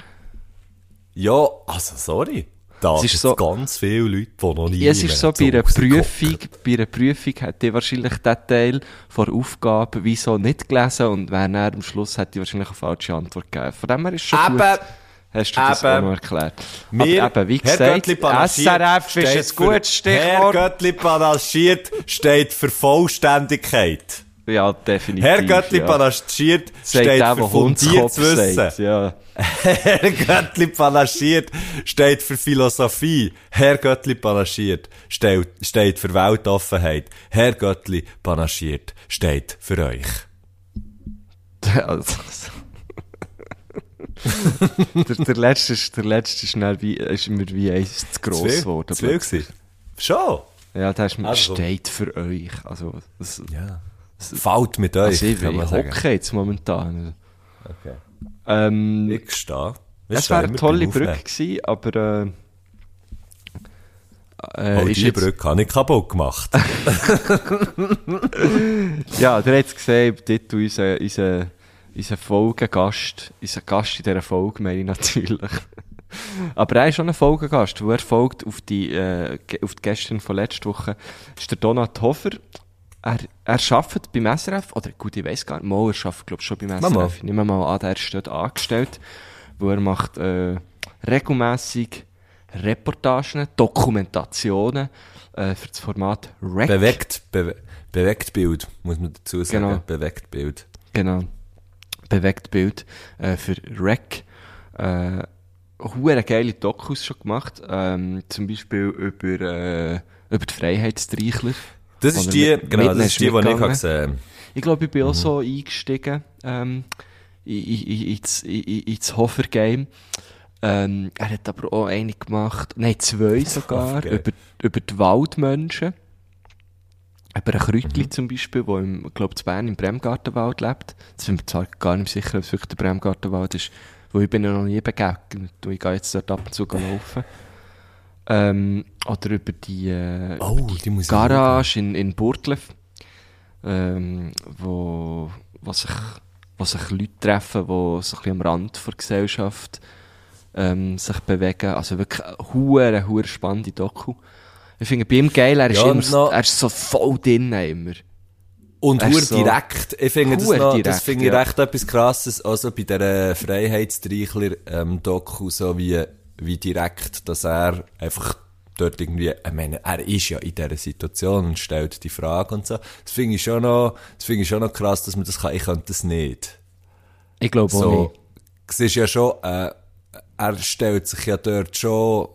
Ja, also, sorry. Da Es ist so- ganz viele Leute, die noch nie Ja, es ist so, bei einer Prüfung, bei einer Prüfung hätte ich wahrscheinlich den Teil von der Aufgabe wieso nicht gelesen und wenn er am Schluss hätte ich wahrscheinlich eine falsche Antwort gegeben. Von dem her ist schon Eben. gut. Hast du das Eben. auch noch erklärt. Wir, Aber eben, wie Herr gesagt, SRF ist ein gutes Herr Stichwort. Göttli panaschiert steht für Vollständigkeit. Ja, definitiv. Herr Göttli ja. panaschiert steht der, für fundiertes Wissen. Ja. Herr Göttli panaschiert steht für Philosophie. Herr Göttli panaschiert steht, steht für Weltoffenheit. Herr Göttli panaschiert steht für euch. Also, der, der letzte ist, der letzte schnell wie, ist mir wie eins zu gross geworden. Zu viel gewesen? Schon? Ja, der ist Also, steht für euch. Also, das, Ja. Fällt mit euch, also ich, kann man sagen. jetzt momentan. Okay. Ähm, Ich stehe. Es wäre eine tolle Brücke gewesen, aber, äh, Oh, äh, ist die Brücke habe ich kaputt gemacht. ja, der hat es gesehen, dort unser, unser, unser Folgegast, unser Gast in dieser Folge, meine ich natürlich. Aber er ist schon ein Folgegast, wo er folgt auf die, äh, auf die Gäste von letzter Woche, ist der Donat Hofer. Er, er arbeitet beim SRF, oder gut, ich weiß gar nicht, mal, er arbeitet, glaube ich, schon beim SRF. Mal. Ich nehme mal an, der ist dort angestellt, wo er macht, äh, regelmässig Reportagen, Dokumentationen, äh, für das Format REC. Bewegt, bewe bewegt Bild, muss man dazu sagen. Genau. Bewegt Bild. Genau. Bewegt Bild äh, für REC. Äh, hure geile Dokus schon gemacht. Ähm, zum Beispiel über, äh, über die Freiheitsstreichler. Das ist die, mit- genau, das ist die, die ich habe gesehen Ich glaube, ich bin auch so eingestiegen. Ähm, in, in, ins, in, ins Hofer-Game. Ähm, er hat aber auch eine gemacht, nein, zwei sogar, über, über die Waldmenschen. Über ein Kräutli zum Beispiel, wo im, ich glaube, in Bern im Bremgartenwald lebt. Jetzt bin ich mir zwar gar nicht sicher, ob es wirklich der Bremgartenwald ist, wo ich bin ja noch nie begegnet und ich gehe jetzt dort ab und zu laufen. Ähm, oder über die, äh, Oh, über die ich Garage in, in Burtlev, ähm, wo, wo, sich, wo sich Leute treffen, die so ein bisschen am Rand der Gesellschaft ähm, sich bewegen. Also wirklich eine hure, spannende Doku. Ich finde bei ihm geil, er ist, Ja, immer, noch- er ist so voll drin immer. Und hure so- direkt. Ich finde das, noch, direkt, das finde ich ja. recht etwas krasses, also bei dieser Freiheitstreichler, ähm, so wie, wie direkt, dass er einfach dort irgendwie, ich meine, er ist ja in dieser Situation und stellt die Frage und so. Das finde ich schon noch, das finde ich schon noch krass, dass man das kann. Ich könnte das nicht. Ich glaube auch So, nicht. es ist ja schon, äh, er stellt sich ja dort schon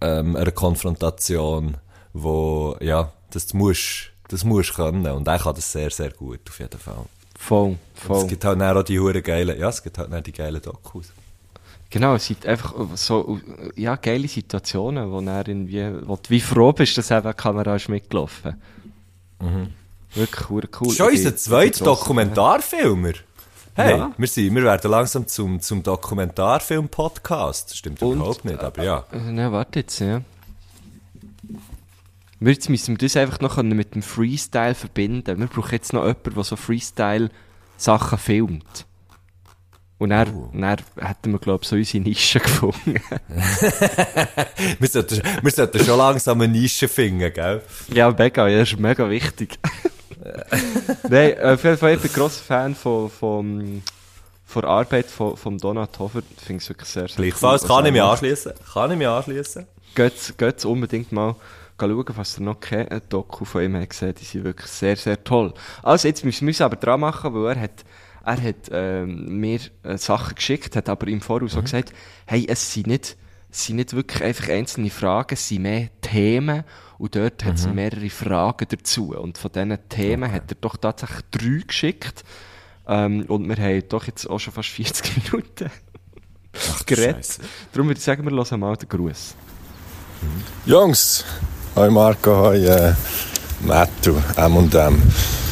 ähm, einer Konfrontation, wo, ja, das musst, das musst können. Und er kann das sehr, sehr gut, auf jeden Fall. Voll, Und voll. es gibt halt dann auch die hure geilen, ja, es gibt halt dann die geilen Dokus. Genau, es sind einfach so, ja, geile Situationen, wo er irgendwie, wo du wie froh bist, dass eben die Kamera ist mitgelaufen. Wirklich hure cool. Das ist schon unser zweiter Dokumentarfilmer. Hey, Ja. wir, sind, wir werden langsam zum, zum Dokumentarfilm-Podcast. Stimmt Und- überhaupt nicht, aber ja. Fan. Nein, warte jetzt, ja. Wir, jetzt müssen wir das einfach noch mit dem Freestyle verbinden. Wir brauchen jetzt noch jemanden, der so Freestyle-Sachen filmt. Und dann, Oh. dann hätten wir, glaube ich, so unsere Nische gefunden. Wir sollten, wir sollten schon langsam eine Nische finden, gell? Ja, mega, ja, das ist mega wichtig. Nein, auf jeden Fall, ich bin ein grosser Fan von, von, von der Arbeit von, von Donat Hofer. Ich finde es wirklich sehr, sehr Gleichfalls cool, kann ich mich macht. anschließen. Kann ich mich anschließen. Geht, geht unbedingt mal schauen, was ihr noch keine Doku von ihm gesehen Die sind wirklich sehr, sehr toll. Also, jetzt müssen wir uns aber dran machen, weil er hat, er hat ähm, mir äh, Sachen geschickt, hat aber im Voraus Mhm. auch gesagt, hey, es sind nicht, es sind nicht wirklich einfach einzelne Fragen, es sind mehr Themen und dort hat Mhm. es mehrere Fragen dazu. Und von diesen Themen hat er doch tatsächlich drei geschickt. Ähm, und wir haben doch jetzt auch schon fast 40 Minuten geredet. Scheisse. Darum würde ich sagen, wir hören mal den Gruß. Jungs, hoi Marco, hoi äh, Mattu, M und M. Ich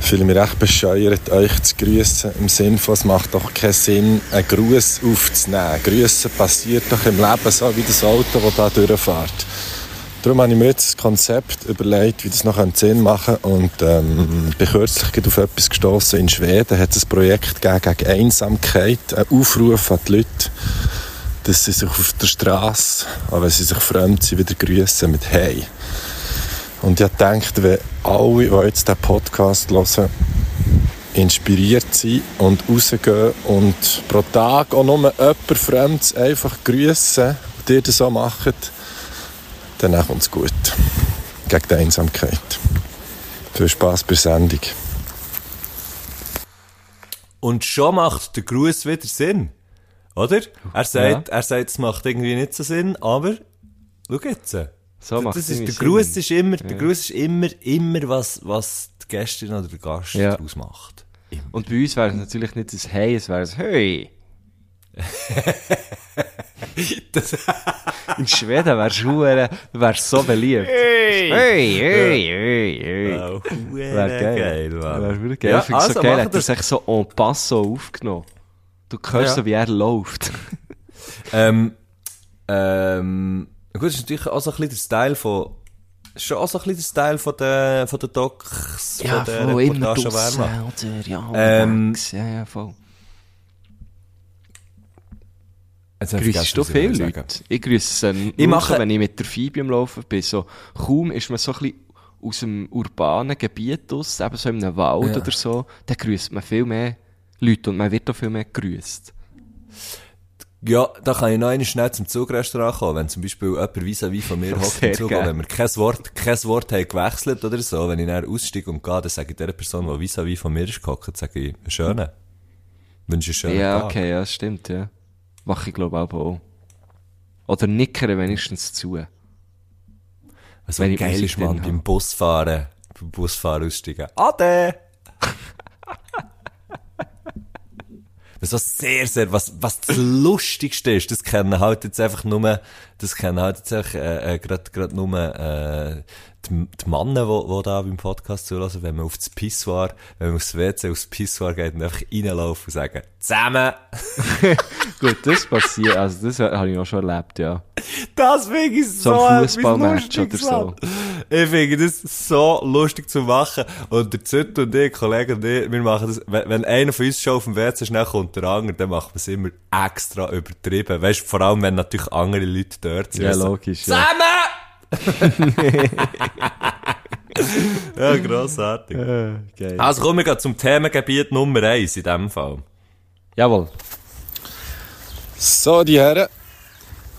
fühle mich recht bescheuert, euch zu grüßen. Im Sinn von, es macht doch keinen Sinn, einen Gruß aufzunehmen. Grüßen passiert doch im Leben so wie das Auto, das da durchfährt. Darum habe ich mir jetzt ein Konzept überlegt, wie das noch Sinn machen könnte. Und ähm, bin kürzlich auf etwas gestoßen. In Schweden hat es ein Projekt gegen Einsamkeit, ein Aufruf an die Leute, dass sie sich auf der Straße, auch wenn sie sich fremd sind, wieder grüßen mit Hey. Und ich denke, wenn alle, die jetzt diesen Podcast hören, inspiriert sind und rausgehen und pro Tag auch nur jemand Fremdes einfach grüßen und ihr das so macht, dann kommt es gut. Gegen die Einsamkeit. Viel Spass bei der Sendung. Und schon macht der Gruß wieder Sinn. Oder? Er sagt, er sagt, es macht irgendwie nicht so Sinn, aber, schau jetzt. So macht das ist, der Gruß Sinn. ist immer, der Gruß ist immer, immer was, was die Gästin oder der Gast Ja. daraus macht. Immer. Und bei uns wäre es natürlich nicht ein Hey, es wäre ein Hey. Das, In Schweden wärst du wärst so beliebt. Hey! Hey, hey, hey, wow, Wäre geil. geil, Mann. Wäre wirklich geil. Ja, ich also so geil, hat er das. sich so en passant aufgenommen. Du hörst Ja. so, wie er läuft. Ähm, ähm, gut, das ist natürlich auch so ein bisschen der Style von, schon auch so ein bisschen der Style von den, von den Docs, von den Reportagen, die er macht. oder? Ja, Ähm, unterwegs. ja, ja, voll. Grüßt du viele Leute? sagen. Ich grüße Ich nur mache- wenn ich mit der Phoebe am Laufen bin. So, kaum ist man so ein bisschen aus dem urbanen Gebiet aus, eben so in einem Wald Ja. oder so, dann grüßt man viel mehr Leute und man wird auch viel mehr grüßt. Ja, da kann ich noch einmal schnell zum Zugrestaurant kommen, wenn zum Beispiel jemand vis-à-vis von mir hockt im Zug, wenn wir kein Wort, kein Wort haben gewechselt oder so, wenn ich dann aussteige und gehe, dann sage ich der Person, die vis-à-vis von mir ist gehockt, sage ich, einen schönen. Wünsche einen schönen Ja, Tag. okay, ja, stimmt, ja. Mache ich glaube auch auch. Oder nickere wenigstens zu. Also Wenn ich geil ist, man, beim Busfahren, beim Busfahren aussteigen. Ade! So sehr, sehr, was, was das Lustigste ist, das kennen halt jetzt einfach nur, das kennen halt jetzt einfach, äh, äh grad, grad nur, äh, die, die Männer, die, die da beim Podcast zulassen, wenn man auf das Pissoir, wenn man aufs WC, aufs Pissoir geht und einfach reinlaufen und sagen, zusammen! Gut, das passiert, also das habe ich auch schon erlebt, ja. Das finde ich so, So ein Fußballmatch oder so. Ich finde das so lustig zu machen. Und der Zütt und ich, Kollege und ich, wir machen das, wenn, wenn einer von uns schon auf dem WC schnell kommt, der andere, dann machen wir es immer extra übertrieben. Weißt du, vor allem, wenn natürlich andere Leute dort sind. Ja, Also, logisch. Zusammen! ja, grossartig. Geil. Also kommen wir gleich zum Themengebiet Nummer eins in dem Fall. Jawohl. So, die Herren,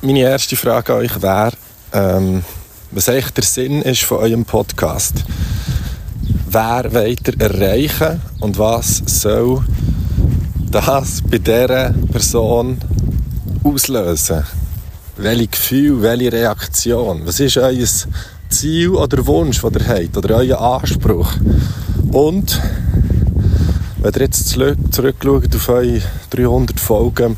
meine erste Frage an euch wäre, ähm, was eigentlich der Sinn ist von eurem Podcast. Wer wollt ihr erreichen und was soll das bei dieser Person auslösen? Welche Gefühle, welche Reaktion? Was ist euer Ziel oder Wunsch, das ihr habt, oder euer Anspruch? Und wenn ihr jetzt zurück- zurückschaut auf eure 300 Folgen,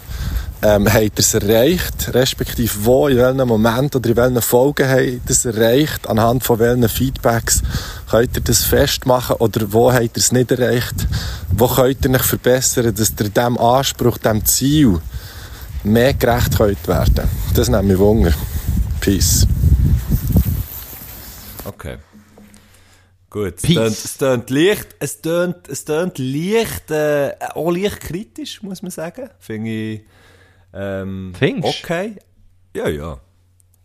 ähm, habt ihr es erreicht, respektive wo, in welchem Moment oder in welchen Folgen habt ihr es erreicht, anhand von welchen Feedbacks könnt ihr das festmachen oder wo habt ihr es nicht erreicht, wo könnt ihr euch verbessern, dass ihr diesem Anspruch, diesem Ziel mehr gerecht könnt werden. Das nimmt mich Wunder. Peace. Okay. Gut, es tönt, es tönt leicht, es tönt, es tönt leicht, äh, auch leicht kritisch, muss man sagen. Finde ich, ähm, Findest? okay. Ja, ja.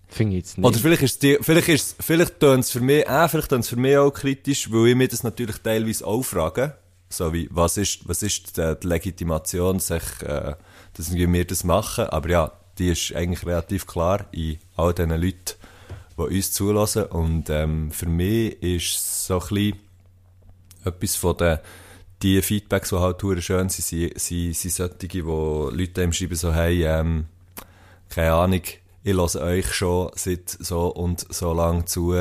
Finde ich jetzt nicht. Oder vielleicht ist die, vielleicht ist, vielleicht tönt es für mich, äh, vielleicht tönt es für mich auch kritisch, weil ich mir das natürlich teilweise auch frage. So wie, was ist, was ist die, die Legitimation, sich, äh, dass wir das machen? Aber ja, die ist eigentlich relativ klar in all diesen Leuten, die uns zulassen. Und, ähm, für mich ist so ein bisschen etwas von den, die Feedbacks, die halt schön sind, sind, sind, solche, wo Leute einem schreiben so, hey, ähm, keine Ahnung, ich höre euch schon seit so und so lang zu,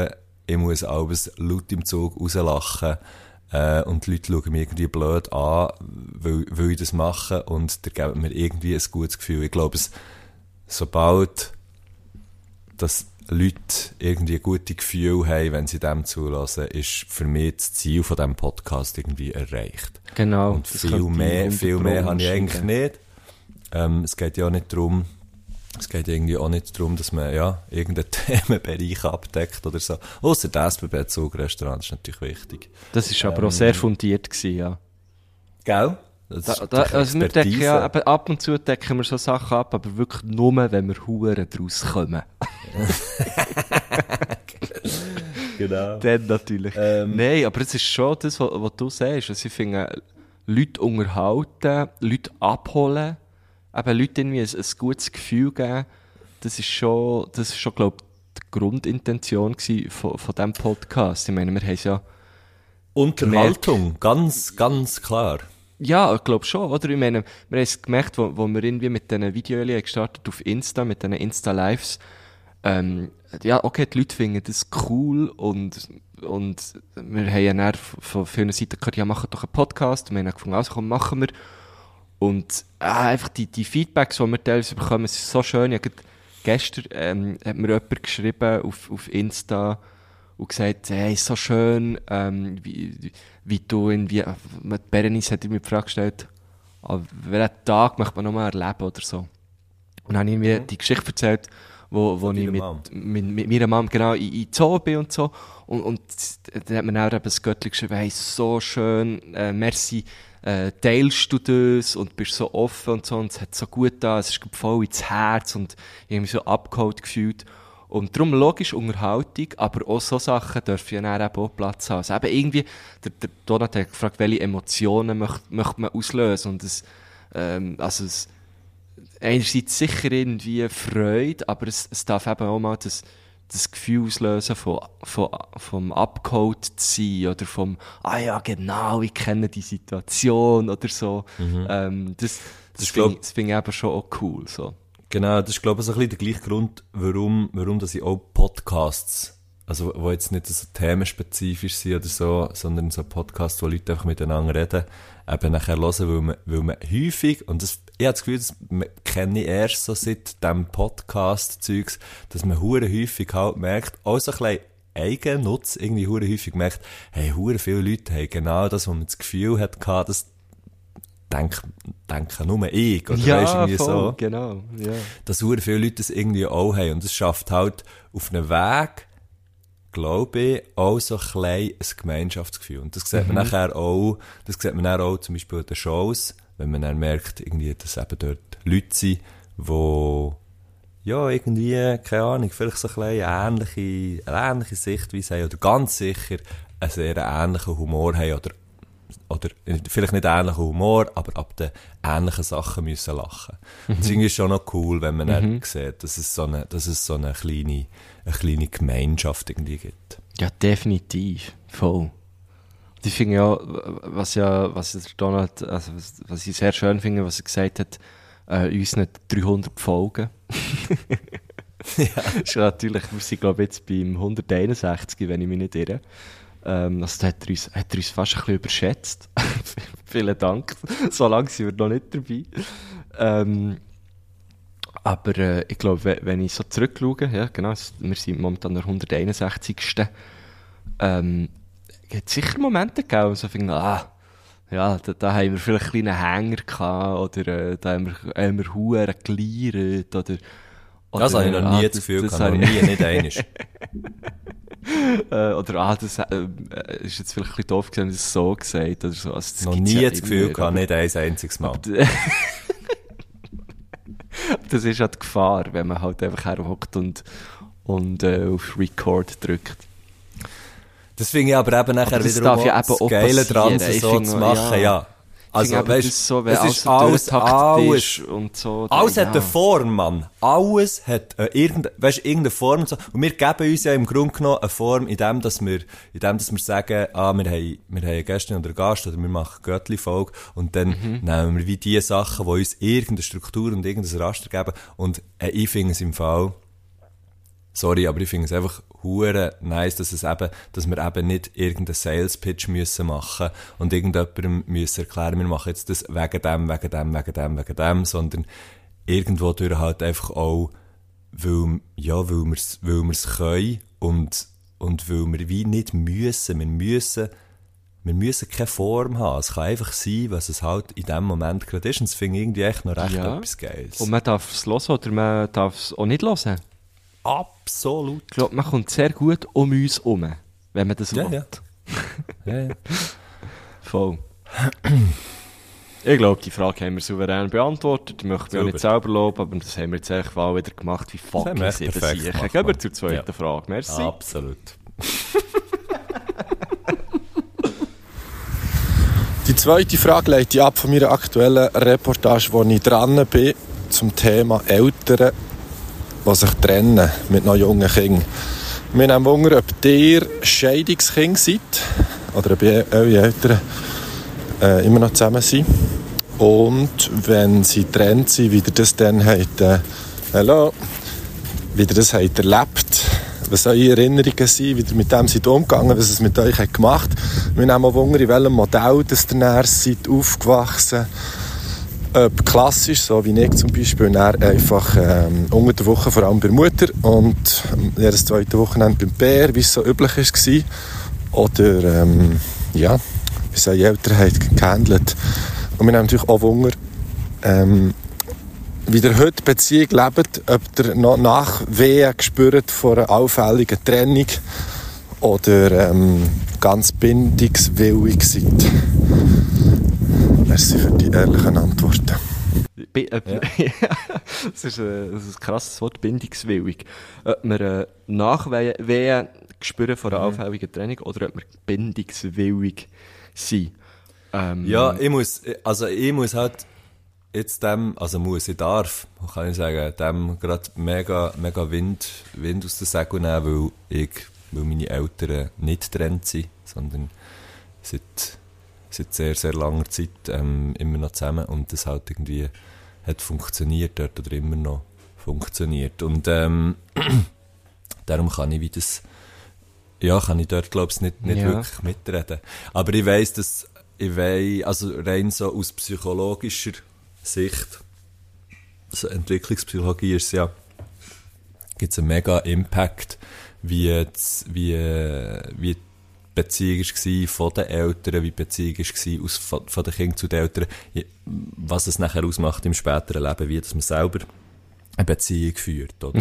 ich muss alles laut im Zug rauslachen äh, und die Leute schauen mich irgendwie blöd an, weil, weil ich das mache und da geben mir irgendwie ein gutes Gefühl. Ich glaube, es, sobald dass Leute irgendwie gute Gefühle haben, wenn sie dem zulassen, ist für mich das Ziel von diesem Podcast irgendwie erreicht. genau. Und viel mehr, 100 viel mehr habe ich eigentlich nicht. Ähm, es geht ja auch nicht darum, es geht irgendwie auch nicht darum, dass man, ja, irgendeinen Themenbereich abdeckt oder so. Ausser das SBB-Zugrestaurant ist natürlich wichtig. Das ist aber auch sehr fundiert gewesen, ja. Gell? Da, da, also wir decken ja, ab und zu decken wir so Sachen ab, aber wirklich nur, wenn wir Huren draus kommen. Genau. Dann natürlich. Ähm. Nein, aber es ist schon das, was, was du sagst. Also ich finde, Leute unterhalten, Leute abholen, eben Leute irgendwie ein, ein gutes Gefühl geben, das ist schon, das ist schon, glaube ich, die Grundintention von, von diesem Podcast. Ich meine, wir haben es ja Unterhaltung, ganz, ganz klar. Ja, ich glaube schon, oder? Ich meine, wir haben es gemerkt, wo, wo wir irgendwie mit diesen Videos gestartet auf Insta, mit diesen Insta-Lives. Ähm, ja, okay, die Leute finden das cool und, und wir haben ja dann von vielen Seiten gehört, ja, machen doch einen Podcast. Und wir haben dann gefunden, also komm, machen wir. Und äh, einfach die, die Feedbacks, die wir teilweise bekommen, sind so schön. Gerade gestern ähm, hat mir jemand geschrieben auf, auf Insta und gesagt, hey, so schön, ähm, wie, wie du irgendwie, mit Berenice hat mir die Frage gestellt, an welchen Tag möchte man nochmal erleben oder so. Und dann habe ich mir die Geschichte erzählt, wo, wo ich mit, mit, mit meiner Mom genau in, in Zoo bin und so. Und, und dann hat mir auch eben das Göttli geschrieben, hey, so schön, äh, merci, äh, teilst du das und bist so offen und so und es hat so gut da, es ist voll ins Herz und mich so abgeholt gefühlt. Und darum logisch Unterhaltung, aber auch so Sachen dürfen ja dann eben auch Platz haben. Also eben irgendwie, der, der Donat hat gefragt, welche Emotionen möchte, möchte man auslösen und es, ähm, also es, einerseits sicher irgendwie Freude, aber es, es darf eben auch mal das, das Gefühl auslösen von, von, vom abgeholt zu sein oder vom, ah ja, genau, ich kenne die Situation oder so. Ähm, das das finde ich, das finde ich eben schon auch cool, so. Genau, das ist, glaube ich, so ein bisschen der gleiche Grund, warum, warum dass ich auch Podcasts also wo jetzt nicht so themenspezifisch sind oder so, sondern so Podcasts, wo Leute einfach miteinander reden, eben nachher hören, weil man, weil man häufig, und das, ich habe das Gefühl, das kenne ich erst so seit dem Podcast-Zeugs, dass man hure häufig halt merkt, auch so ein bisschen Eigennutz irgendwie hure häufig merkt, hey, hure viele Leute haben genau das, wo man das Gefühl hat, gehabt, das denk, denken nur ich, oder weisst, irgendwie so genau. Ja. dass sehr viele Leute das irgendwie auch haben. Und es schafft halt auf einem Weg, glaube ich, auch so ein klein ein Gemeinschaftsgefühl. Und das sieht man nachher auch, das sieht man dann auch zum Beispiel in den Shows, wenn man dann merkt, irgendwie, dass eben dort Leute sind, die ja, irgendwie, keine Ahnung, vielleicht so ein ähnliche, eine ähnliche Sichtweise haben oder ganz sicher einen sehr ähnlichen Humor haben oder, oder vielleicht nicht ähnlichen Humor, aber ab den ähnlichen Sachen müssen lachen. Das ist irgendwie schon noch cool, wenn man dann sieht, dass es so eine, dass es so eine kleine, eine kleine Gemeinschaft irgendwie gibt. Ja, definitiv. Voll. Und Ich finde ja, was ja, was der Donald, also was, was ich sehr schön finde, was er gesagt hat, äh, uns nicht 300 Folgen. ja. ist natürlich, wir sind glaube ich jetzt beim 161, wenn ich mich nicht irre. Ähm, also da hat er, uns, hat er uns fast ein bisschen überschätzt. Vielen Dank. So lange sind wir noch nicht dabei. Ähm, aber äh, ich glaube, wenn, ich so zurückschaue, ja genau, wir sind momentan der 161. Ähm, hat sicher Momente gegeben, wo ich finde, ah, ja, da, da haben wir vielleicht einen kleinen Hänger gehabt, oder äh, da haben wir, haben wir Huren geliert, oder... Das habe ich noch ah, nie das Gefühl gehabt, noch nie, ich- nicht einisch. äh, oder, ah, das äh, äh, ist jetzt vielleicht ein bisschen doof gewesen, wenn ich es so gesagt oder so. Also, das noch nie ja das Gefühl gehabt, aber- nicht ein einziges Mal. Das ist ja die Gefahr, wenn man halt einfach herhockt und, und äh, auf Record drückt. Das finde ich aber eben nachher Aber das wiederum darf ja eben das Geile dran, so zu machen, ja. ja. Also, Also, weißt, das so, es alles ist alles, alles, und so. alles hat eine Form, Mann. Alles hat äh, irgendeine, weißt, irgendeine Form und so. Und wir geben uns ja im Grunde genommen eine Form, in dem, dass wir, in dem, dass wir sagen, ah, wir haben, wir haben Gästin oder einen Gast oder wir machen Göttli-Folge und dann Mhm. nehmen wir wie die Sachen, die uns irgendeine Struktur und irgendein Raster geben. Und äh, ich finde es im Fall, sorry, aber ich finde es einfach hure nice, dass es eben, dass wir eben nicht irgendeinen Sales Pitch müssen machen und irgendjemandem müssen erklären, wir machen jetzt das wegen dem, wegen dem, wegen dem, wegen dem, sondern irgendwo durch halt einfach auch, weil, ja, weil weil wir's können und, und weil wir wie nicht müssen, wir müssen, wir müssen keine Form haben. Es kann einfach sein, was es halt in dem Moment gerade ist. Und das finde ich irgendwie echt noch recht Ja. etwas Geiles. Und man darf es hören oder man darf es auch nicht hören. Absolut. Ich glaube, man kommt sehr gut um uns herum, wenn man das Ja, will. ja. Ja, ja. Voll. Ich glaube, die Frage haben wir souverän beantwortet. Ich möchte mich auch nicht selber loben, aber das haben wir jetzt echt mal wieder gemacht wie fucking sieben perfekt Siechen. gemacht, Gehen wir zur zweiten Ja. Frage. Merci. Absolut. Die zweite Frage leite ich ab von meiner aktuellen Reportage, wo ich dran bin, zum Thema Eltern, die sich trennen mit noch jungen Kindern. Wir haben Wunder, ob ihr Scheidungskind seid oder ob eure Eltern äh, immer noch zusammen sind. Und wenn sie getrennt sind, wie ihr das dann habt, äh, hallo, wie ihr das habt erlebt, was eure Erinnerungen sind, wie ihr mit dem seid umgegangen, was es mit euch hat gemacht. Wir nehmen auch Wunder, in welchem Modell das ihr seid aufgewachsen. Ob klassisch, so wie ich zum Beispiel, näher einfach ähm, unter der Woche vor allem bei der Mutter und ähm, jedes zweite Wochenende beim Bär, wie es so üblich war. Oder, ähm, ja, wie es eure Eltern haben gehandelt. Und wir haben natürlich auch Wunder, ähm, wie ihr heute die Beziehung lebt, ob ihr noch Nachwehen gespürt von einer allfälligen Trennung oder ähm, ganz bindungswillig seid. Merci für die ehrlichen Antworten. Bi- äh, das, ist, äh, das ist ein krasses Wort, bindungswillig. Ob wir äh, Nachwehen spüren von einer Mhm. allfälligen Trennung oder ob wir bindungswillig sind. Ähm, Ja, ich muss, also ich muss halt jetzt dem, also muss, ich darf, kann ich sagen, dem gerade mega, mega Wind, Wind aus den Segeln nehmen, weil ich, weil meine Eltern nicht getrennt sind, sondern seit, seit sehr, sehr langer Zeit ähm, immer noch zusammen und das halt irgendwie hat funktioniert dort oder immer noch funktioniert. Und ähm, darum kann ich wie das, ja, kann ich dort, glaube ich, nicht, nicht Ja. wirklich mitreden. Aber ich weiss, dass, ich weiss, also rein so aus psychologischer Sicht, so Entwicklungspsychologie ist ja, gibt es einen mega Impact, wie, jetzt, wie, wie die Beziehung war von den Eltern, wie die Beziehung war aus, von, von den Kindern zu den Eltern, was es nachher ausmacht im späteren Leben, wie dass man selber eine Beziehung führt, oder?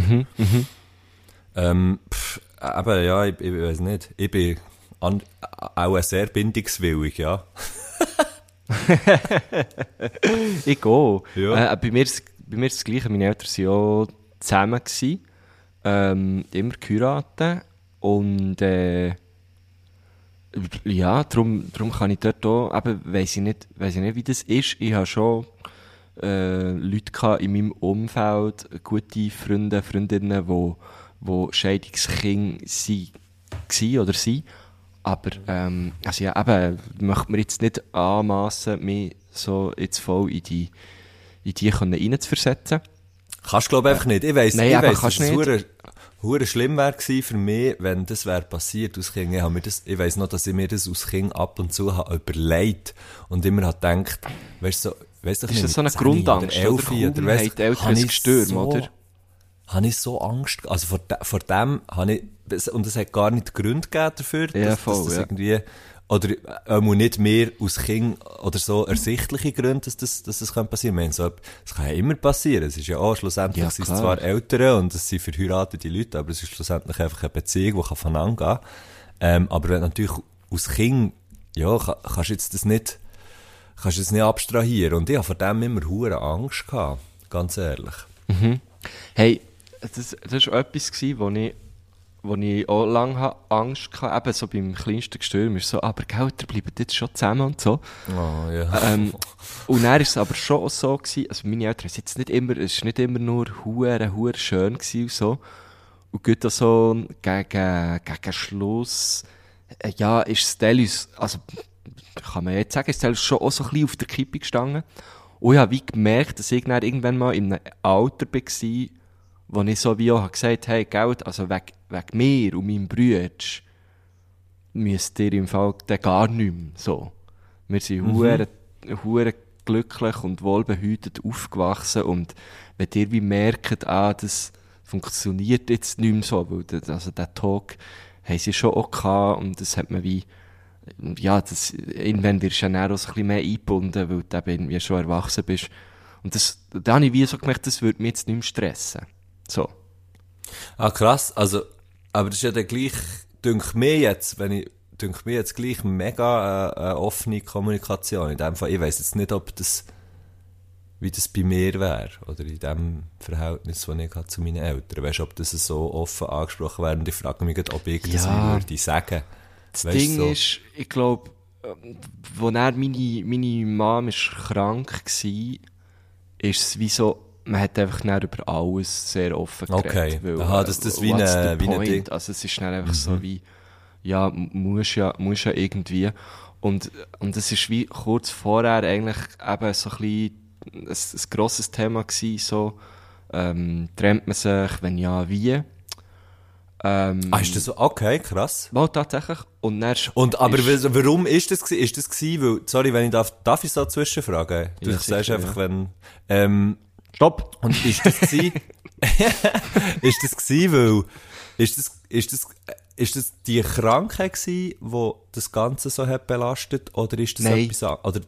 Ähm, pff, aber ja, ich, ich weiß nicht. Ich bin an, auch sehr bindungswillig, ja. Ich gehe. Ja. Äh, bei, mir ist, bei mir ist das Gleiche. Meine Eltern waren ja zusammen. Gewesen, ähm, immer geheiratet. Und äh, ja, darum, darum kann ich dort auch, eben, weiss ich nicht, weiss ich nicht, wie das ist. Ich habe schon äh, Leute gehabt in meinem Umfeld, gute Freunde, Freundinnen, wo, wo Scheidungskinder sind, gsi oder sind. Aber, ähm, also ja, eben, möchte mir jetzt nicht anmassen, mich so jetzt voll in die, in die können reinzuversetzen. Kannst du, glaube ich, einfach nicht. Ich weiss, Nein, ich weiss, dass kannst es nicht. Hure- schlimm wäre gewesen für mich, wenn das wäre passiert aus Kind. Ich, hab mir das, ich weiss noch, dass ich mir das aus Kind ab und zu habe überlegt und immer habe gedacht, weißt du, so, weiss doch Ist das so eine mit 10 Grundangst, oder oder? 11 Kaum weiss- haben die Eltern ich Gestürm, so, oder? Habe ich so Angst, also vor, de, vor dem habe ich, und es hat gar nicht Gründe gegeben dafür, dass, Ja, voll, dass das ja. irgendwie, oder äh, auch nicht mehr aus Kind oder so ersichtliche Gründe, dass das, dass das kann passieren. Ich meine, so, das kann ja immer passieren. Es ist ja auch, schlussendlich Ja, sind es zwar Eltern und es sind verheiratete Leute, aber es ist schlussendlich einfach eine Beziehung, die kann voneinander gehen. Ähm, aber wenn natürlich aus Kind, ja, kann, kannst du jetzt das nicht, kannst du das nicht abstrahieren. Und ich habe vor dem immer hure Angst gehabt. Ganz ehrlich. Hey, das, das war etwas, gewesen, wo ich, wo ich auch lange Angst hatte, eben so beim kleinsten Gestürm, ist so, aber gell, ihr bleibt jetzt schon zusammen und so. Oh, ja. Ähm, und dann ist es aber schon so gewesen, also meine Eltern, es ist jetzt nicht immer, es ist nicht immer nur hure, hure schön gewesen und so. Und auch so gegen, gegen Schluss, äh, ja, ist Stellis, also, kann man jetzt sagen, ist Stellis schon auch so ein bisschen auf der Kippe gestanden. Und ich habe wie gemerkt, dass ich dann irgendwann mal in einem Alter war, wo ich so wie auch habe gesagt hey, Geld, also wegen, wegen mir und meinem Bruder, müsst ihr im Fall gar nicht mehr, so. Wir sind hure, hure glücklich und wohlbehütet aufgewachsen und wenn ihr wie merkt, ah, das funktioniert jetzt nicht mehr so, weil das, also der Talk haben sie schon auch gehabt und das hat man wie, ja, das, irgendwann wirst du ja auch ein bisschen mehr eingebunden, weil du eben irgendwie schon erwachsen bist. Und das, da habe ich wie so gemerkt, das würde mich jetzt nicht mehr stressen. So. Ah, krass. Also, aber das ist ja dann gleich, dünkt mir jetzt, wenn ich, dünkt mir jetzt gleich mega äh, eine offene Kommunikation. In dem Fall, ich weiss jetzt nicht, ob das, wie das bei mir wäre, oder in dem Verhältnis, das ich hatte zu meinen Eltern. Weißt du, ob das so offen angesprochen wäre? Und ich frage mich, ob ich das Ja. wie würde sagen. Das Weisst Ding so. ist, ich glaube, wo er meine, meine Mom ist krank war, ist es wie so, man hat einfach dann über alles sehr offen Okay. geredet. Aha, dass das wie what's eine- wie ein? Ding- Mhm. Also es ist dann einfach so wie, ja, muss ja, muss ja irgendwie. Und, und es ist wie kurz vorher eigentlich eben so ein bisschen ein, ein grosses Thema gewesen, so, ähm, trennt man sich, wenn ja, wie. Ähm, Ah, ist das so? Okay, krass. Mal tatsächlich. Und dann Und, aber ist- wa- warum ist das gewesen? Ist das gewesen, weil, sorry, wenn ich darf, darf ich so zwischenfragen? Du Ja, sagst einfach, ja. wenn, ähm, Stopp! Und ist das gsi? ist das gsi, weil, ist das, ist das, ist das die Krankheit gsi, wo das Ganze so hat belastet, oder ist das Nein. etwas oder,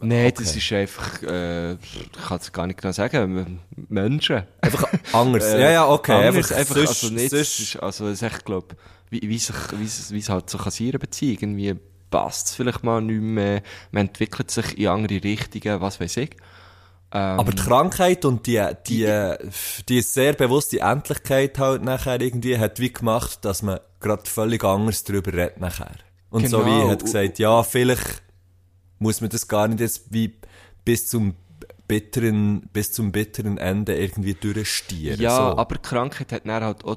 Nein, Okay. das ist einfach, äh, ich kann es gar nicht genau sagen, Menschen. einfach anders? Äh, ja, ja, okay, anders, einfach, einfach, sonst, also nicht, sonst, ist, also echt, glaub, wie, wie sich, wie es, wie es halt so kann in einer Beziehung, irgendwie passt es vielleicht mal nicht mehr, man entwickelt sich in andere Richtungen, was weiß ich. Ähm, aber die Krankheit und die, die, die sehr bewusste Endlichkeit halt nachher irgendwie hat wie gemacht, dass man gerade völlig anders drüber redet nachher. Und so Genau. wie hat gesagt, ja, vielleicht muss man das gar nicht jetzt wie bis zum bitteren, bis zum bitteren Ende irgendwie durchstieren. Ja, so. aber die Krankheit hat dann halt auch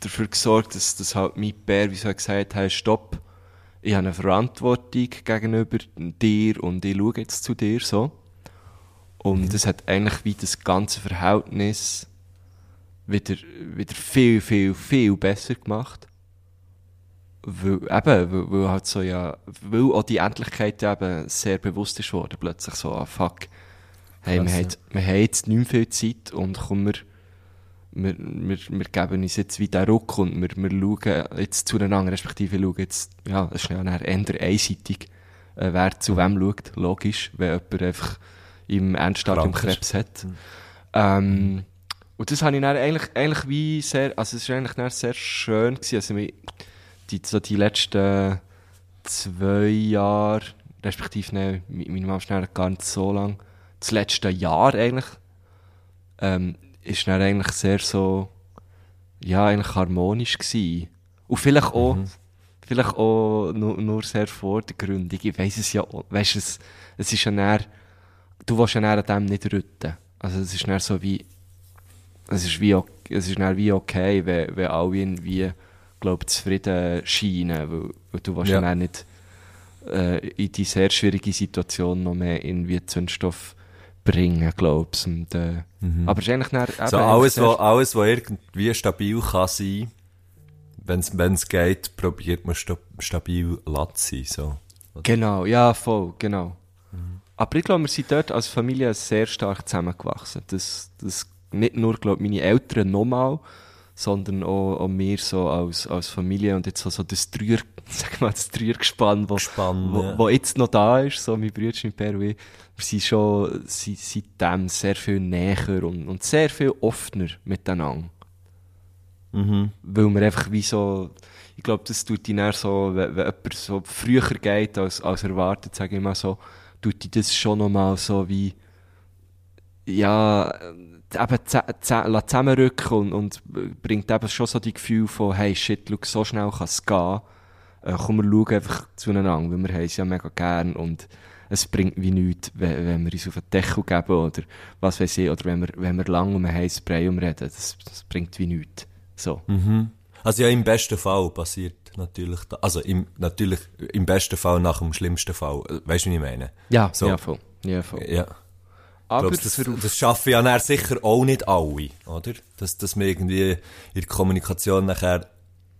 dafür gesorgt, dass, dass halt mein Bär, wie soll ich gesagt hat, stopp, ich habe eine Verantwortung gegenüber dir und ich schaue jetzt zu dir so. Und das hat eigentlich wie das ganze Verhältnis wieder, wieder viel, viel, viel besser gemacht. weil, eben, weil, weil halt so ja, weil auch die Endlichkeit eben sehr bewusst ist worden, plötzlich so, ah, fuck. Hey, wir, haben, wir haben jetzt nicht mehr viel Zeit und komm, wir, wir, wir, wir geben uns jetzt wieder Ruck und wir, wir schauen jetzt zueinander, respektive schauen jetzt, ja, es ist ja eher einseitig, äh, wer zu wem schaut, logisch, wenn jemand einfach im Endstadium. Krebs hat. Ähm, und das habe ich dann eigentlich, eigentlich wie sehr, also es war eigentlich dann sehr schön gewesen, also die, so die letzten zwei Jahre, respektive ne, mi- meine Mama ist gar nicht so lang, das letzte Jahr eigentlich, ähm, ist dann eigentlich sehr so, ja, eigentlich harmonisch gewesen. Und vielleicht auch, vielleicht auch nur, nur sehr vordergründig, ich weiss es ja, weißt es, es ist ja dann, du willst ja an dem nicht rütten. Also es ist dann so wie, es ist wie, es ist dann wie okay, wenn, wenn alle irgendwie, glaub, zufrieden scheinen, weil, weil du willst ja. Dann nicht äh, in die sehr schwierige Situation noch mehr irgendwie Zündstoff bringen, glaubst und, äh, Aber es ist eigentlich dann, eben So alles, was, alles, was irgendwie stabil kann sein, wenn's, wenn's geht, probiert man sta stabil zu sein, so. Genau, ja, voll, genau. Aber ich glaube, wir sind dort als Familie sehr stark zusammengewachsen. Das, das nicht nur, glaube meine Eltern nochmal, sondern auch, auch wir so als, als Familie und jetzt so, so das Dreier, sag mal, das Dreiergespann, wo, Gespann, wo, ja. wo jetzt noch da ist, so mein Bruder, mein Per und ich, wir sind schon sind seitdem sehr viel näher und, und sehr viel offener miteinander. Mhm. Weil wir einfach wie so, ich glaube, das tut ihn eher so, wenn, wenn jemand so früher geht als, als erwartet, sage ich mal so, tut ihn das schon nochmal so wie, ja, äh, eben zusammenrücken und, und bringt eben schon so die Gefühl von, hey, shit, schau, so schnell kann es gehen. Äh, komm, wir schauen einfach zueinander, weil wir haben es ja mega gern und es bringt wie nichts, wenn, wenn wir uns auf den Deckel geben oder was weiß ich, oder wenn wir, wenn wir lang um einen heißen Brei umreden, das, das bringt wie nichts. So. Also ja, im besten Fall passiert natürlich, da, also im, natürlich im besten Fall nach dem schlimmsten Fall. Weißt du, wie ich meine? Ja, So. ja, voll. Ja, voll. Ja. Aber Glaubst, das, das schaffen ja nachher sicher auch nicht alle, oder? Dass, dass man irgendwie in der Kommunikation nachher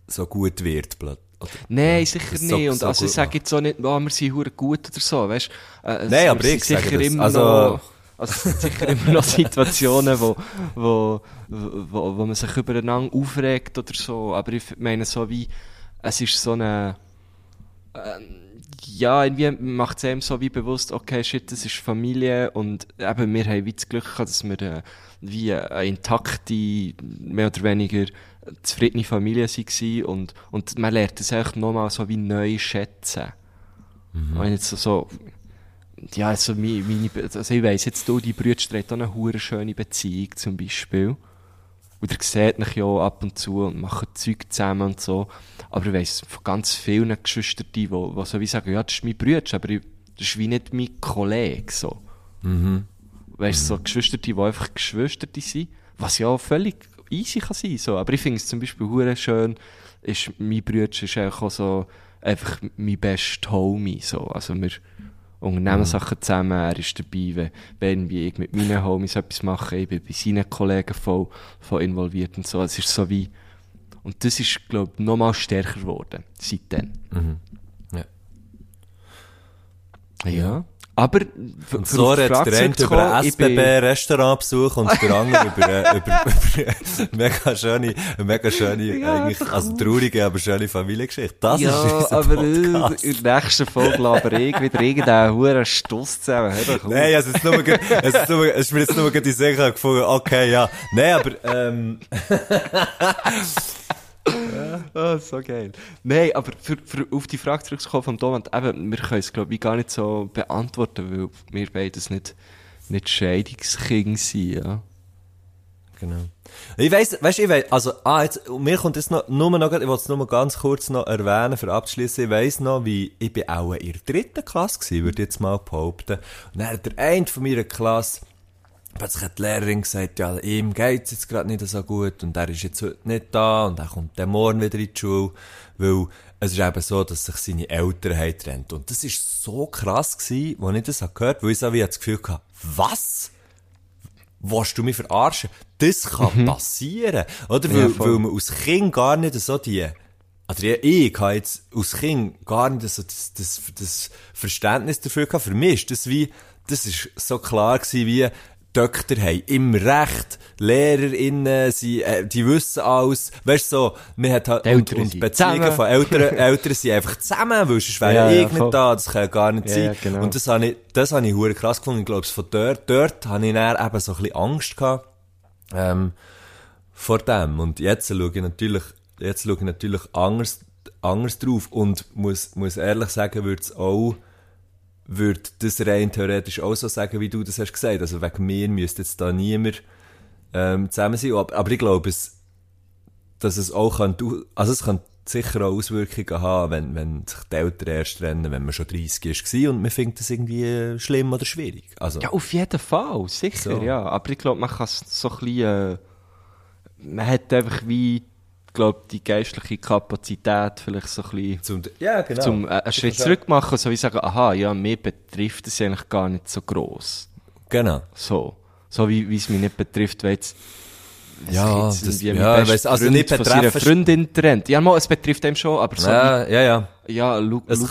so gut wird, blöd. Oder? Nein, sicher nicht. so- und so also ich sage jetzt auch nicht, oh, wir sind hure gut oder so, weißt äh, es- Nein, aber ich sage sicher das. immer Also- noch, also es sind sicher immer noch Situationen, wo, wo, wo, wo man sich übereinander aufregt oder so, aber ich meine so wie, es ist so eine, ähm, ja, irgendwie macht es einem so wie bewusst, okay, shit, das ist Familie und eben, wir haben wie das Glück gehabt, dass wir äh, wie eine intakte, mehr oder weniger zufriedene Familie waren und, und man lernt es echt nochmal so wie neu schätzen. Und jetzt so, so ja, also, meine, meine, also ich weiss jetzt, du, die Brüder auch eine hure schöne Beziehung zum Beispiel. Und ihr seht mich ja ab und zu und machen Zeug zusammen und so. Aber ich weiss von ganz vielen Geschwistern, die, die, so wie sagen, ja, das ist mein Bruder, aber ich, das ist wie nicht mein Kollege, so. Weißt du, so Geschwister, die einfach Geschwister sind, was ja auch völlig easy kann sein, so. Aber ich finde es zum Beispiel hure schön, ist, mein Bruder ist einfach auch so, einfach mein best Homie, so. Also wir unternehmen Sachen zusammen, er ist dabei, wenn, wenn ich mit meinen Homies etwas mache, ich bin bei seinen Kollegen voll, voll involviert und so. Es ist so wie, und das ist, glaube ich, nochmal stärker geworden, seitdem. Ja. Ja. Aber, Und so redet der eine über SBB-Restaurantbesuch und der andere über, äh, über, über eine mega schöne, mega schöne, Ja, eigentlich, doch. also traurige, aber schöne Familiengeschichte. Das ist ja, unser aber Podcast. äh, in der nächsten Folge laber ich wieder irgendeinen huren Stuss zusammen. Hör doch. Nein, also es ist nur, es ist nur, es ist mir jetzt nur die Sache gefunden, okay, ja. Nein, aber, ähm, Ah, so geil. Nein, aber für, für auf die Frage zurückzukommen von Thomas, eben, wir können es, glaube ich, gar nicht so beantworten, weil wir beides nicht, nicht Scheidungskind sind, ja. Genau. Ich weiss, weißt, ich weiss, also, ah, jetzt, mir kommt jetzt noch, nur noch, ich wollte es nur ganz kurz noch erwähnen, für abzuschließen. Ich weiss noch, wie, ich bin auch in der dritten Klasse gewesen, würde ich jetzt mal behaupten. Und dann hat der eine von meiner Klasse, plötzlich hat die Lehrerin gesagt, ja, ihm geht's jetzt gerade nicht so gut und er ist jetzt heute nicht da und er kommt dann morgen wieder in die Schule, weil es ist eben so, dass sich seine Eltern haben getrennt. Und das ist so krass gewesen, als ich das habe gehört, weil ich so wie das Gefühl hatte, was? Willst du mich verarschen? Das kann passieren. Oder? Weil, Ja, weil man als Kind gar nicht so die, also ich, habe jetzt als Kind gar nicht so das, das, das Verständnis dafür gehabt. Für mich ist das wie, das ist so klar gewesen wie, Doktor haben immer recht, LehrerInnen, sie, äh, die wissen alles. Weißt du, so, man hat halt, und, und Beziehungen zusammen. von Eltern, Eltern sind einfach zusammen, weil sonst wäre Ja, ja, ja, da, das kann gar nicht Ja, sein. genau. Und das habe ich, das habe ich hure krass gefunden. Ich glaube, von dort, dort habe ich dann eben so ein bisschen Angst gehabt, ähm, vor dem. Und jetzt schaue ich natürlich, jetzt schaue ich natürlich anders, anders drauf und muss, muss ehrlich sagen, würde es auch, würde das rein theoretisch auch so sagen, wie du das hast gesagt. Also wegen mir müsste jetzt da niemand, ähm, zusammen sein. Aber, ich glaube, es, dass es auch kann, also es kann sicher auch Auswirkungen haben, wenn, wenn sich die Eltern erst trennen, wenn man schon 30 ist und man findet das irgendwie schlimm oder schwierig. Also, Ja, auf jeden Fall, sicher, So. ja. Aber ich glaube, man kann es so ein bisschen, äh, man hat einfach wie, glaube die geistliche Kapazität vielleicht so ein bisschen, zum, ja, genau. zum äh, einen Schritt zurück machen, so wie sagen, aha, ja, mir betrifft es eigentlich gar nicht so gross. Genau. So. So wie, es mich nicht betrifft, weil jetzt, Ja, das- irgendwie ja, bester weiss, also Freund nicht von seiner betreffen- Freundin trennt. Ja, mal, es betrifft einem schon, aber so Ja, ja, ja. ja, lukrativ,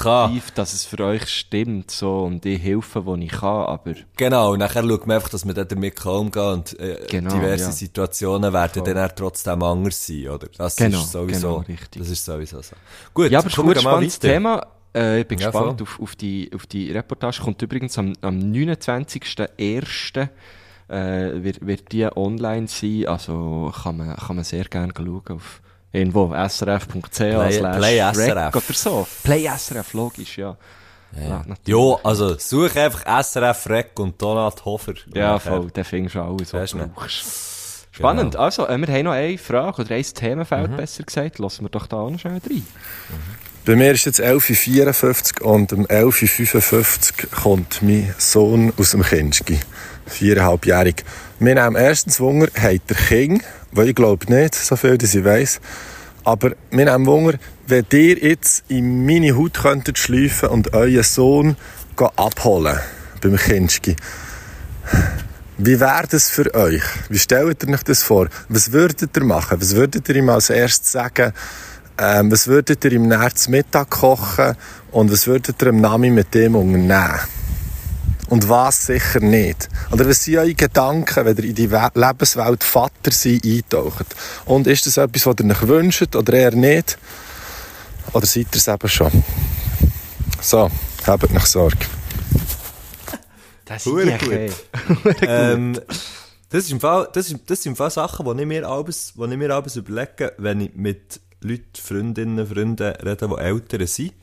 kann. dass es für euch stimmt, so, und ich helfe, wo ich kann, aber, Genau, und nachher schaut man einfach, dass man dann damit kann umgehen und äh, Genau, diverse ja. Situationen werden dann auch trotzdem anders sein, oder? Das Genau, ist sowieso, genau, richtig. das ist sowieso so. Gut, Ja, aber es ist ein spannendes weiter. Thema. Äh, ich bin Ja, gespannt voll. auf, auf, die, auf die Reportage. Kommt übrigens am, am 29.01. Äh, wird, wird die online sein. Also kann man, kann man sehr gerne schauen auf irgendwo srf.ch Play- Play SRF. oder so. Play SRF, logisch, ja. Ja. Ja, also such einfach SRF Rec und Donat Hofer. Ja, voll, dann findest du alles, was Weisst du du. brauchst. Spannend. Genau. Also, äh, wir haben noch eine Frage oder ein Themenfeld, Mhm. besser gesagt. Lassen wir doch da auch noch schnell rein. Bei mir ist jetzt 11.54 Uhr und um 11.55 Uhr kommt mein Sohn aus dem Kinski. Viereinhalbjährig. Wir nehmen erstens Wunder, hat der Kind, weil ich glaube nicht, so viel, dass ich weiss. Aber wir nehmen Wunder, wenn ihr jetzt in meine Haut könntet schleifen und euren Sohn abholen beim Kinski. Wie wäre das für euch? Wie stellt ihr euch das vor? Was würdet ihr machen? Was würdet ihr ihm als erstes sagen? Ähm, was würdet ihr ihm zum Mittag kochen? Und was würdet ihr am Nami mit dem unternehmen? Und was sicher nicht? Oder was sind eure Gedanken, wenn ihr in die We Lebenswelt Vater sein eintaucht? Und ist das etwas, was ihr euch wünscht oder eher nicht? Oder seid ihr es eben schon? So, habt nicht Sorge. Das ist gut. okay. ähm, das ist im Fall, das ist, das sind im Fall Sachen, die ich mir abends, die ich mir abends überlege, wenn ich mit Leuten, Freundinnen, Freunden rede, die älter sind,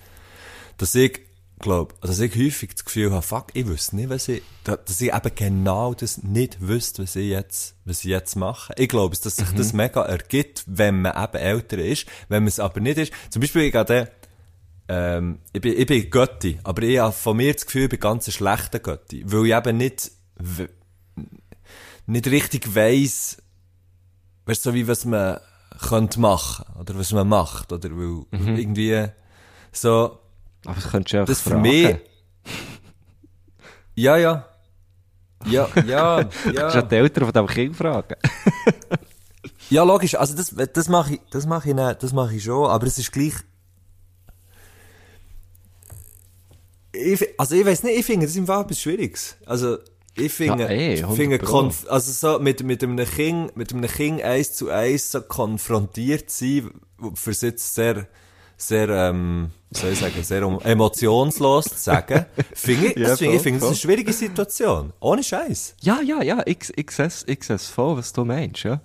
dass ich glaube, dass ich häufig das Gefühl habe, fuck, ich wüsste nicht, was ich, da- dass ich eben genau das nicht wüsste, was ich jetzt, was ich jetzt mache. Ich glaube, dass sich das mega ergibt, wenn man eben älter ist, wenn man es aber nicht ist. Zum Beispiel, ich hatte, ähm, ich bin, ich bin Götti, aber ich habe von mir das Gefühl, ich bin ganz ein schlechter Götti, weil ich eben nicht, nicht richtig weiss, weißt du, so wie was man könnte machen, oder was man macht, oder weil irgendwie so, Aber das könntest du ja auch das für fragen. mich, ja, ja, ja, ja, Du kannst ja ja. die Eltern von diesem Kind fragen. Ja, logisch, also das, das mache ich, das mache ich nicht, das mache ich schon, aber es ist gleich, ich, also ich weiß nicht, ich finde das im Fall etwas Schwieriges. Also, ich finde, Ja, eh, 100 finde konf- also so mit, mit einem Kind, mit einem Kind eins zu eins so konfrontiert sein, für jetzt sehr, sehr, ähm, soll ich sagen, sehr emotionslos zu sagen, finde ich, Ja, das finde ich, finde das eine voll. schwierige Situation. Ohne Scheiß. Ja, ja, ja, ich, ich sehe es voll, was du meinst, ja.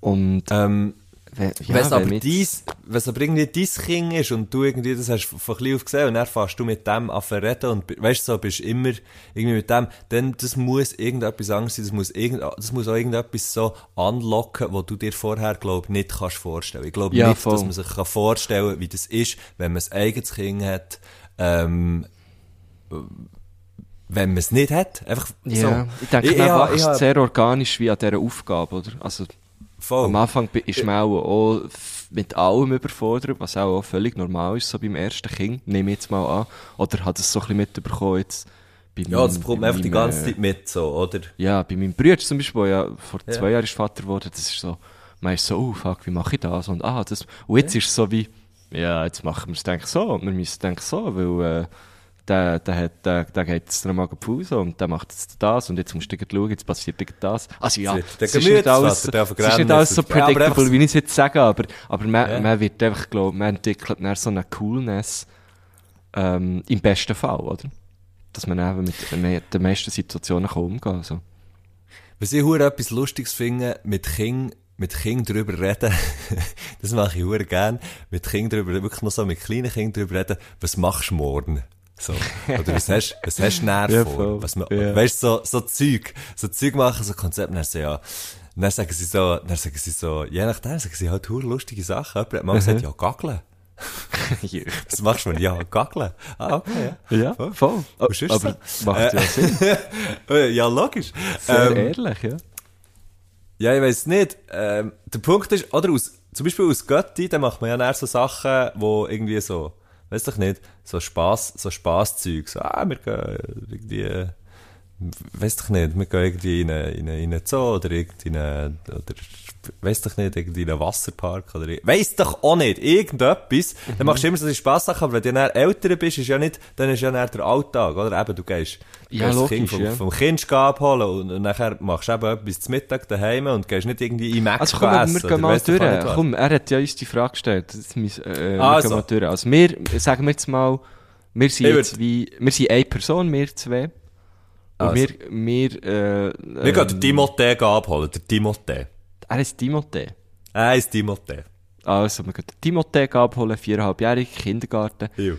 Und, Ähm, wenn, ja, aber mit- dies, aber irgendwie dein Kind ist und du irgendwie, das hast von klein auf gesehen und dann fährst du mit dem zu reden und weißt du, so, bist immer irgendwie mit dem, dann, das muss irgendetwas anderes sein, das muss irgend, das muss auch irgendetwas so anlocken, wo du dir vorher, glaub, nicht kannst vorstellen. Ich glaube Ja, nicht, voll. dass man sich kann vorstellen, wie das ist, wenn man ein eigenes Kind hat, ähm, wenn man es nicht hat. Einfach ja, so. ich denke, Ich- man ich ich wächst hab- sehr organisch wie an dieser Aufgabe, oder? Also, voll. am Anfang ist man auch, mit allem überfordert, was auch, auch völlig normal ist, so beim ersten Kind, nehme ich jetzt mal an. Oder hat es so ein bisschen mitbekommen jetzt Ja, das man einfach die ganze äh, Zeit mit, so, oder? Ja, bei meinem Bruder zum Beispiel, der ja vor Ja. zwei Jahren ist Vater geworden, das ist so, man ist so, oh fuck, wie mache ich das? Und, ah, das, und jetzt ist es so wie, ja, jetzt machen wir es, denke so, und wir müssen es, denke so, weil, äh, der, der, hat, der, der geht jetzt dreimal auf Pause und der macht jetzt das und jetzt musst du schauen, jetzt passiert das. Also ja, es ist nicht alles, es ist nicht alles so. Ja, predictable, einfach- wie ich es jetzt sage, aber, aber man, Ja. man wird einfach, glaub, man entwickelt dann so eine Coolness, ähm, im besten Fall, oder? Dass man eben mit den meisten Situationen kann umgehen kann. So. Was ich etwas Lustiges finde, mit Kind, mit Kind drüber reden, das mache ich hure gern, mit Kind drüber, wirklich noch so mit kleinen Kindern drüber reden, was machst du morgen? So. Oder was hast, was hast du näher Ja, vor? Was, ma- Ja. Weißt du, so, so Zeug, so Zeug machen, so Konzepte, dann so, ja, dann sagen sie so, dann sagen sie so, je nachdem, sagen sie halt hure lustige Sachen. Jemand hat mal gesagt, ja, gaggeln. Was machst du, wenn ja, gaggeln? Ah, okay, ja. ja, Voll. voll. Aber so? macht ja Äh, Sinn. ja, logisch. Sehr Ähm, ehrlich, ja. Ja, ich weiß nicht. Ähm, der Punkt ist, oder aus, zum Beispiel aus Götti, da macht man ja eher so Sachen, wo irgendwie so, weiß doch nicht, so Spaß, so Spaßzeug, so, ah, wir gehen irgendwie, weiß doch nicht, wir gehen irgendwie in einen, in einen, in einen Zoo oder irgendwie in einen, oder, weiß doch nicht, irgendwie in einen Wasserpark oder, weiß doch auch nicht, irgendetwas. Dann machst du immer so die Spaßsachen, aber wenn du dann älter bist, ist ja nicht, dann ist ja dann der Alltag, oder? Eben, du gehst, Ja, gehst das logisch, Kind vom, ja. vom Kind abholen und, und nachher machst du eben etwas zum Mittag daheim und gehst nicht irgendwie in Mac Also komm, essen. wir gehen mal weiss durch. Komm, er hat ja uns die Frage gestellt. Müssen, äh, wir Also. gehen mal durch. Also wir, sagen wir jetzt mal, wir sind jetzt wie, wir sind eine Person, wir zwei. Und Also. wir, wir, äh, Wir gehen den Timothée abholen, der Timothée. Er ist Timothée. Er ist Timothée. Also, wir gehen Timothée abholen, viereinhalbjährig, Kindergarten. Ja.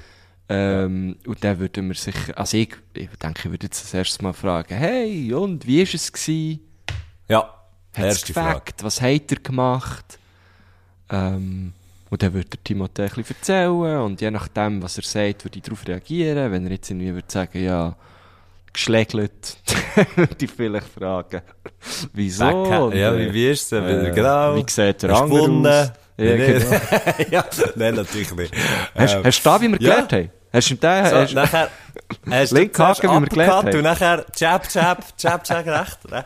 Ähm, und dann würden wir sich, also ich, ich denke, ich würde jetzt das erste Mal fragen, hey, und, wie war es gewesen? Ja, Hat es erste Frage. gefällt? Was hat er gemacht? Ähm, und dann würde der Timothée ein bisschen erzählen und je nachdem, was er sagt, würde ich darauf reagieren. Wenn er jetzt irgendwie würde sagen, ja, geschlägelt, ich vielleicht fragen, wieso? Und, Ja, wie, wie ist es? äh, genau. Wie sieht der andere gewonnen? aus? Ja, nicht? genau. ja, nein, natürlich nicht. Hast, Ähm, hast du da, wie wir ja. gelernt haben? Hast du den, so, hast, nachher, hast Linkhaken, wie wir gelernt haben. Und nachher Jab, Jab, Jab, Jab, recht. ne?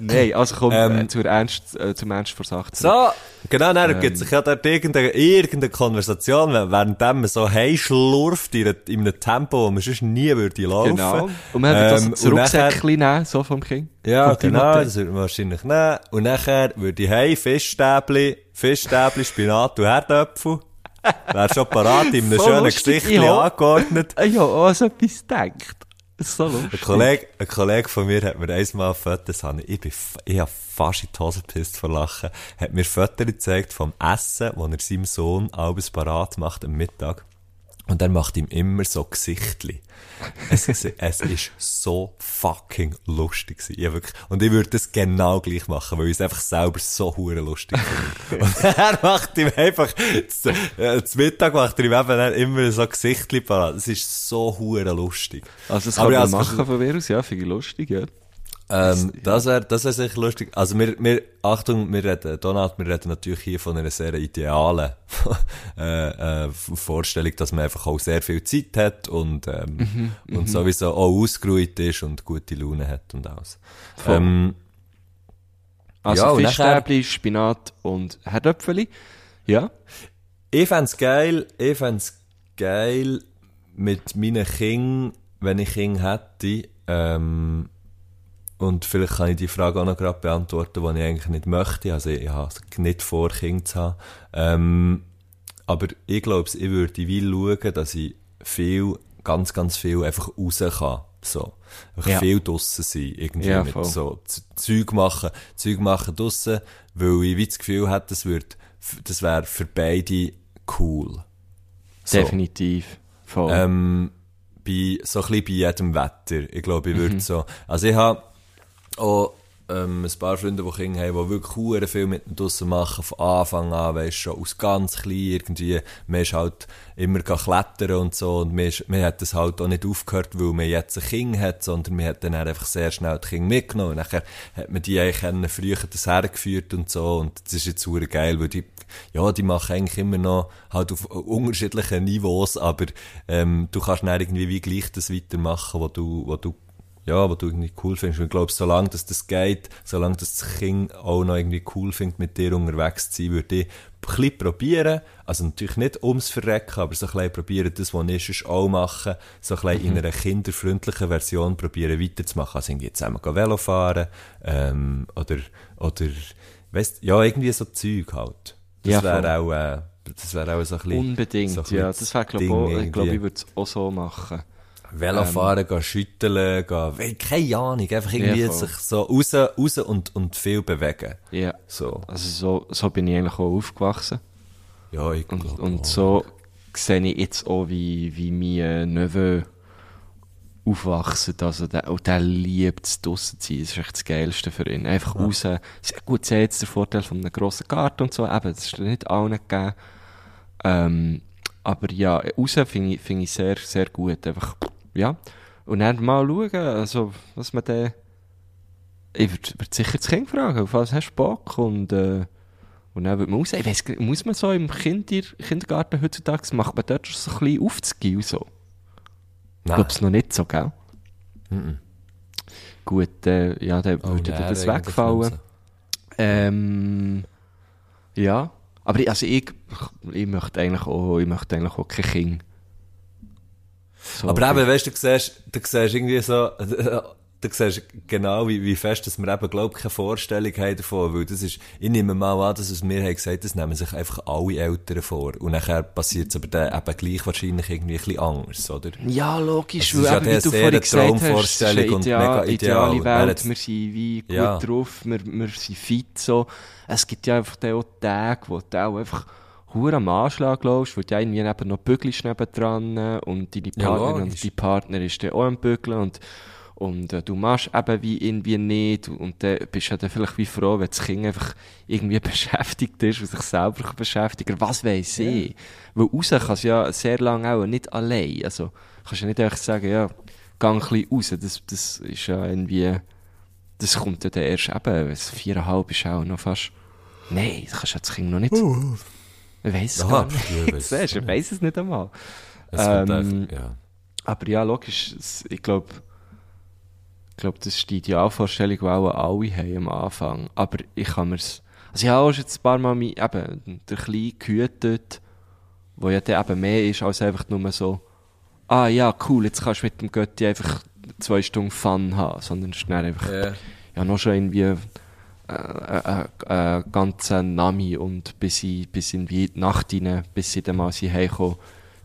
Nein, also komm, Ähm, äh, zur Ernst, äh, zum Ernst vor Sache. So, genau, dann Ähm. gibt sich ja dort irgendeine, irgendeine Konversation, während man so heimschlurft in, einem Tempo, wo man sonst nie würde laufen. Genau. Und man würde Ähm, das und nachher- Rucksäckchen nehmen, so vom Kind. Ja, genau, das würde man wahrscheinlich nehmen. Und nachher würde ich heim Fischstäbli, Fischstäbli, Spinat und Herdöpfel. Wäre schon parat, in einem So schönen Gesicht ja. angeordnet. Ah ja, oh, so etwas ist so Ein lustig. Kollege, ein Kollege von mir hat mir einmal Fotos, habe ich, ich bin, ich hab fast in die Hose gepisst vor Lachen, hat mir Fotos gezeigt vom Essen, das er seinem Sohn abends parat macht am Mittag. Und er macht ihm immer so Gesichtli. Es, es ist so fucking lustig gewesen. Ja, wirklich. Und ich würde das genau gleich machen, weil ich es einfach selber so hure lustig finde. Und er macht ihm einfach, zu, äh, zum Mittag macht er ihm eben immer so Gesichtli parat. Es ist so hure lustig. Also das Aber kann ja, man also- machen von mir aus, ja, finde ich lustig, ja. Ähm, das wäre, das wäre sicher lustig. Also wir, wir, Achtung, wir reden, Donald, wir reden natürlich hier von einer sehr idealen, äh, äh, Vorstellung, dass man einfach auch sehr viel Zeit hat und, ähm, und sowieso auch ausgeruht ist und gute Laune hat und alles. Voll. Ähm, Also Ja, Fischstäbli, Spinat und Herdöpfeli. Ja. ich fänd's geil, ich fänd's geil mit meinen Kindern, wenn ich Kinder hätte, ähm, und vielleicht kann ich die Frage auch noch gerade beantworten, die ich eigentlich nicht möchte. Also ich habe nicht vor, Kinder zu haben. Ähm, aber ich glaube, ich würde wie schauen, dass ich viel, ganz, ganz viel einfach raus kann. So. Einfach Ja. viel draussen sein. Irgendwie Ja, mit voll. so Zeug machen, Zeug machen draussen, weil ich wie das Gefühl hätte, das wird, das wäre für beide cool. So. Definitiv. Voll. Ähm, bei, so ein bisschen bei jedem Wetter. Ich glaube, ich würde so, also ich habe auch, ähm, ein paar Freunde, die Kinder haben, die wirklich hure viel mit draussen machen, von Anfang an, weisst schon, aus ganz klein irgendwie, man ist halt immer klettern und so, und man, ist, man hat das halt auch nicht aufgehört, weil man jetzt ein Kind hat, sondern man hat dann einfach sehr schnell die Kinder mitgenommen, und nachher hat man die eigentlich früher das hergeführt und so, und das ist jetzt hure geil, weil die, ja, die machen eigentlich immer noch halt auf unterschiedlichen Niveaus, aber ähm, du kannst dann irgendwie wie gleich das weitermachen, was du, was du ja, was du irgendwie cool findest. Und ich glaube, solange dass das geht, solange dass das Kind auch noch irgendwie cool findet, mit dir unterwegs zu sein, würde ich ein bisschen probieren, also natürlich nicht ums Verrecken, aber so ein bisschen probieren, das, was ich sonst auch mache, so ein bisschen in einer kinderfreundlichen Version probieren weiterzumachen. Also irgendwie zusammen gehen Velo fahren, ähm, oder, oder, weißt, ja, irgendwie so Zeug halt. Das Ja, wäre auch, äh, das wäre auch so ein bisschen... Unbedingt, so ein bisschen ja. Das wäre, glaube ich, glaube, ich würde es auch so machen. Velofahren, gehen schütteln, gehen, keine Ahnung, einfach irgendwie Ja, sich so raus, raus und, und viel bewegen. Ja. So. Also so, so bin ich eigentlich auch aufgewachsen. Ja, ich Und, glaub und auch. so sehe ich jetzt auch, wie, wie mein Neveu aufwachsen. Also der, und der liebt es draussen zu sein. Das ist echt das Geilste für ihn. Einfach raus. Sehr gut, sie hat jetzt den Vorteil von einem grossen Garten und so. Eben, das ist nicht allen gegeben. Ähm, aber ja, raus finde ich, finde ich sehr, sehr gut. Einfach, ja. Und dann mal schauen, also, was man dann, ich würde würd sicher das Kind fragen, auf was hast du Bock? Und, äh, und dann wird man. Ich weiss, muss man so im Kinder Kindergarten heutzutage, macht man dort schon so ein bisschen aufzugehen und so? Ich Nein. glaube es noch nicht so, gell? Mhm. Gut, äh, ja, dann Oh, würde nein, das wegfallen. Ähm, ja. Aber ich, also ich, ich möchte eigentlich auch, ich möchte eigentlich auch kein Kind. So, Aber eben, weißt du, du siehst, du siehst irgendwie so, du siehst genau, wie, wie fest, dass wir eben, glaub keine Vorstellung haben davon, weil das ist, ich nehme mal an, dass es mir haben gesagt, das nehmen sich einfach alle Eltern vor. Und nachher passiert es aber dann eben gleich wahrscheinlich irgendwie ein bisschen anders, oder? Ja, logisch, ist weil ja eben, wie du vorhin gesagt hast, es ist Traumvorstellung eine und ideal, mega ideal. ideale Wer Welt, wir sind wie gut Ja. drauf, wir, wir sind fit so. Es gibt ja einfach auch Tage, wo du auch einfach hure am Anschlag läufst, weil du irgendwie eben noch bügelst nebendran und deine Ja, Partnerin logisch. und dein Partner ist dann auch am Bügeln und und äh, du machst eben wie irgendwie nicht und dann bist du dann vielleicht wie froh, wenn das Kind einfach irgendwie beschäftigt ist und sich selber beschäftigt. Was weiss ich? Weil raus kann es ja sehr lange auch nicht allein. Also kannst ja nicht einfach sagen, ja, geh ein bisschen raus. Das, das ist ja irgendwie, das kommt ja dann erst eben, viereinhalb ist auch noch fast. Nein, das kannst du ja das Kind noch nicht. Ich weiss es gar nicht. ich weiss es nicht einmal. Es Ähm, einfach, ja. Aber ja, logisch, es- ich glaube, ich glaube, das ist die Idealvorstellung, die auch alle haben am Anfang. Aber ich kann mir's, also ich habe auch schon ein paar Mal mein, eben, der Kleine gehütet, wo ja dann eben mehr ist als einfach nur so, ah ja, cool, jetzt kannst du mit dem Götti einfach zwei Stunden Fun haben, sondern es ist dann einfach, Ja. ja, noch schon irgendwie äh, äh, äh, äh, ganzen Nami und bis, ich, bis in die Nacht rein, bis sie dann mal sie heimkommen,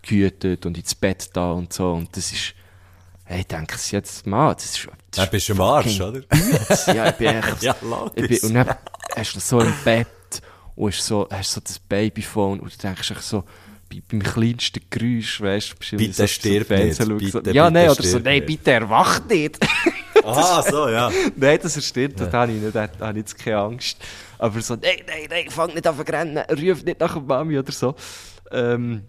gehütet und ins Bett da und so. Und das ist, hey, ich denke es jetzt mal, das ist, das ist bist du im Arsch, oder? Ja, ich bin echt, Ja, ich bin, und dann hast du so im Bett und hast so, hast so das Babyphone und du denkst echt so, bei, beim kleinsten Geräusch, weißt du, du Bitte so, stirb nicht, so, bitte, Ja, bitte nein, oder so, nein, bitte erwacht nicht. Aha, so, ja. Nein, das stimmt, da habe ich nicht, da habe ich jetzt keine Angst. Aber so, nein, nein, nein, fang nicht an zu rennen, ruf nicht nach der Mami oder so. Ähm,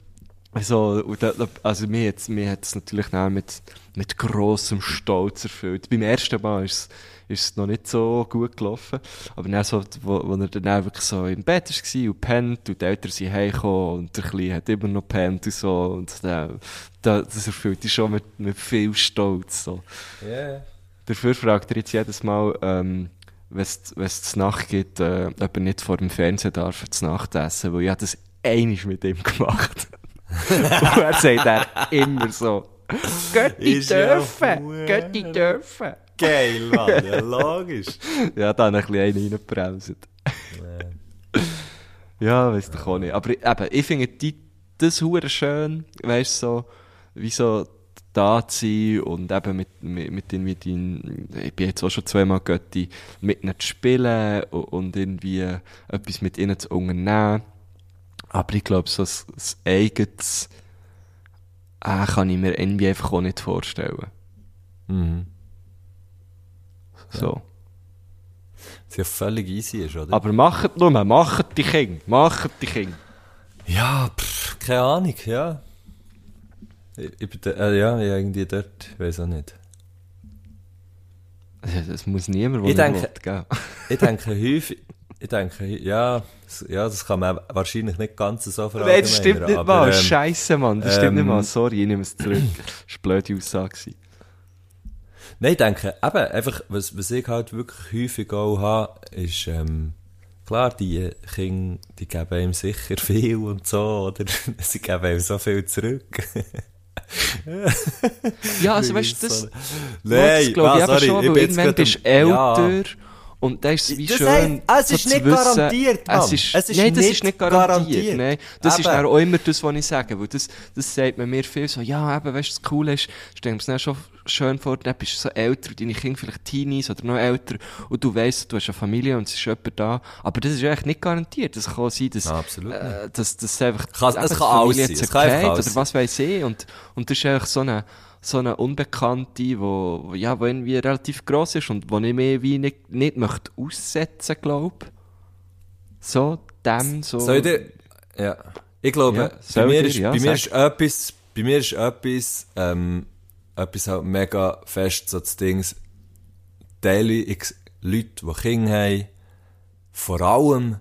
so, da, also mir hat hat's natürlich auch mit, mit grossem Stolz erfüllt. Beim ersten Mal ist es, es noch nicht so gut gelaufen. Aber dann so, wo, wo er dann wirklich so im Bett war und pennt und die Eltern sind heimgekommen und der Kleine hat immer noch pennt und so. Und da, da, das erfüllt dich schon mit, mit viel Stolz. So. Dafür fragt er jetzt jedes Mal, ähm, wenn es Nacht gibt, äh, ob er nicht vor dem Fernsehen darf zu Nacht essen, weil ich habe das einig mit ihm gemacht. Und er sagt er immer so, Götti ja dürfen, hure- Götti dürfen. Geil, Mann, ja, logisch. Ja, da habe ich ein bisschen reingebremst. Ja, weiss doch auch nicht. Aber eben, ich finde die, das hure schön, weißt so, wie so da zu sein und eben mit, mit, mit irgendwie dein, ich bin jetzt auch schon zweimal Götti, mit ihnen zu spielen und, und irgendwie etwas mit ihnen zu unternehmen. Aber ich glaube, so ein, ein eigenes, äh, kann ich mir irgendwie einfach auch nicht vorstellen. Mhm. So. Was ja völlig easy ist, oder? Aber macht nur, macht die Kinder, macht die Kinder. ja, pff, keine Ahnung, ja. Ich, ich bin da, äh, ja, irgendwie dort, ich weiß auch nicht. Das muss niemand, der Ich denke- will, gell? Ich denke häufig, ich denke, ja, das- ja, das kann man wahrscheinlich nicht ganz so Nein, das stimmt nicht aber, mal. ähm, Scheiße, Mann. Das stimmt nicht ähm, mal. Sorry, ich nehme es zurück. Das war eine blöde Aussage. Nein, ich denke, eben, einfach, was, was ich halt wirklich häufig auch habe, ist, ähm, klar, die Kinder, die geben ihm sicher viel und so, oder sie geben ihm so viel zurück. Ja, also weißt du, das, das Nein, glaube ich ah, sorry, ich weil bin irgendwann gerade bist du am- ja. Und da ist es wie Das schön, heißt, es so ist zu nicht wissen, garantiert, Mann. Es ist, Es ist nein, das nicht ist nicht garantiert. garantiert. Nein, das ist Eben. dann auch immer das, was ich sage, weil das, das sagt man mir viel so, ja, eben, weißt du, das Coole ist, stell dir das schon schön vor, dann bist du so älter, deine Kinder vielleicht Teenies oder noch älter und du weißt, du hast eine Familie und es ist jemand da, aber das ist eigentlich nicht garantiert. Das kann sein, dass, Ja, absolut äh, dass, dass einfach, Kann- eben es die kann alles sein, es kann einfach geht alles oder was weiß ich und, und das ist eigentlich so eine, so eine Unbekannte, wo, ja, wo irgendwie relativ gross ist und wo ich mir wie nicht, nicht möchte aussetzen, glaub. So, dem, so. Soll ich dir, ja. Ich glaube, Ja, bei mir, ich ist, dir? Ja, bei mir ist etwas, bei mir ist etwas, ähm, etwas halt mega fest, so das Ding, Teile, ich, Leute, die Kinder haben, vor allem,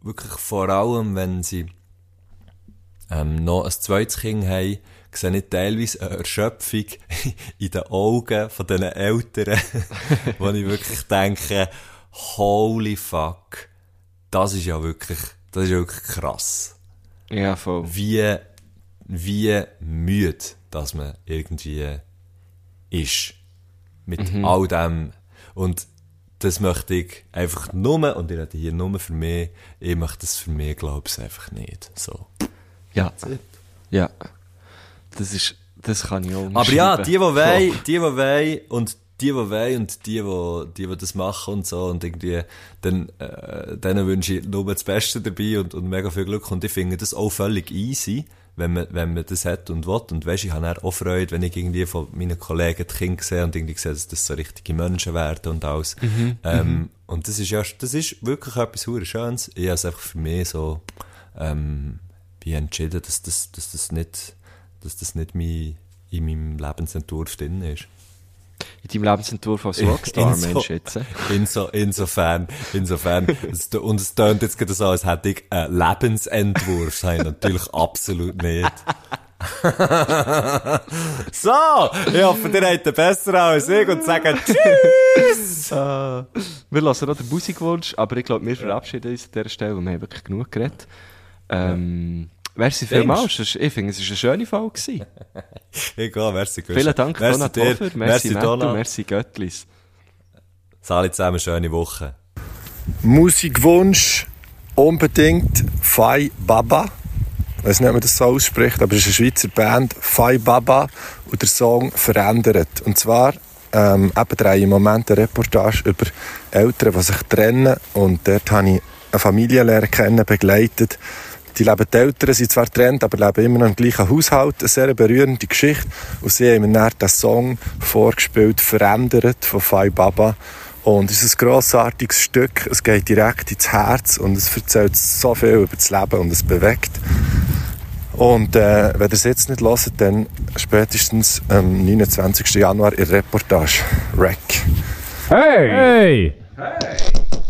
wirklich vor allem, wenn sie, ähm, noch ein zweites Kind haben, sehe ich teilweise eine Erschöpfung in den Augen von diesen Eltern, wo ich wirklich denke, holy fuck, das ist ja wirklich, das ist ja wirklich krass. Ja, voll. Wie, wie müde, dass man irgendwie ist. Mit all dem. Und das möchte ich einfach nur, und ich rede hier nur für mich, ich möchte das für mich, glaube ich, einfach nicht. So. Ja. Ja. Das ist, das kann ich auch Aber ja, die, die wollen, die, die wollen, und die, die wollen, und die, die, die, das machen und so, und irgendwie, dann, äh, denen wünsche ich nur das Beste dabei und, und mega viel Glück. Und ich finde das auch völlig easy, wenn man, wenn man das hat und will. Und weisst, ich habe auch Freude, wenn ich irgendwie von meinen Kollegen die Kinder sehe und irgendwie sehe, dass das so richtige Menschen werden und alles. ähm, Und das ist ja, das ist wirklich etwas hure Schönes. Ich habe es einfach für mich so, ähm, wie entschieden, dass das, dass das nicht, dass das nicht mein, in meinem Lebensentwurf drin ist. In deinem Lebensentwurf als Rockstar, Inso- Mensch, jetzt. Inso, insofern, insofern, und es tönt jetzt gerade so, als hätte ich einen Lebensentwurf, das habe ich natürlich absolut nicht. so, ich hoffe, ihr habt einen besseren als ich und sagen Tschüss! Wir lassen noch den Musikwunsch, aber ich glaube, wir verabschieden uns an dieser Stelle, weil wir haben wirklich genug geredet. Ähm, Merci vielmals. Ich finde, es war eine schöne Folge. Egal, merci. Vielen Dank, merci Donat Hofer. Merci, merci, Donat. merci Göttlis. Sali zusammen, schöne Woche. Musikwunsch unbedingt Fai Baba. Ich weiß nicht, ob man das so ausspricht, aber es ist eine Schweizer Band, Fai Baba, und der Song verändert. Und zwar ähm, eben drehe ich im Moment eine Reportage über Eltern, die sich trennen. Und dort habe ich eine Familie lernen kennen, begleitet. Die leben, die Eltern sind zwar getrennt, aber leben immer noch im gleichen Haushalt. Eine sehr berührende Geschichte. Und sie haben mir dann den Song vorgespielt, verändert, von Fai Baba. Und es ist ein grossartiges Stück. Es geht direkt ins Herz und es erzählt so viel über das Leben und es bewegt. Und äh, wenn ihr es jetzt nicht hört, dann spätestens am 29. Januar in der Reportage. Wreck. Hey! Da, du,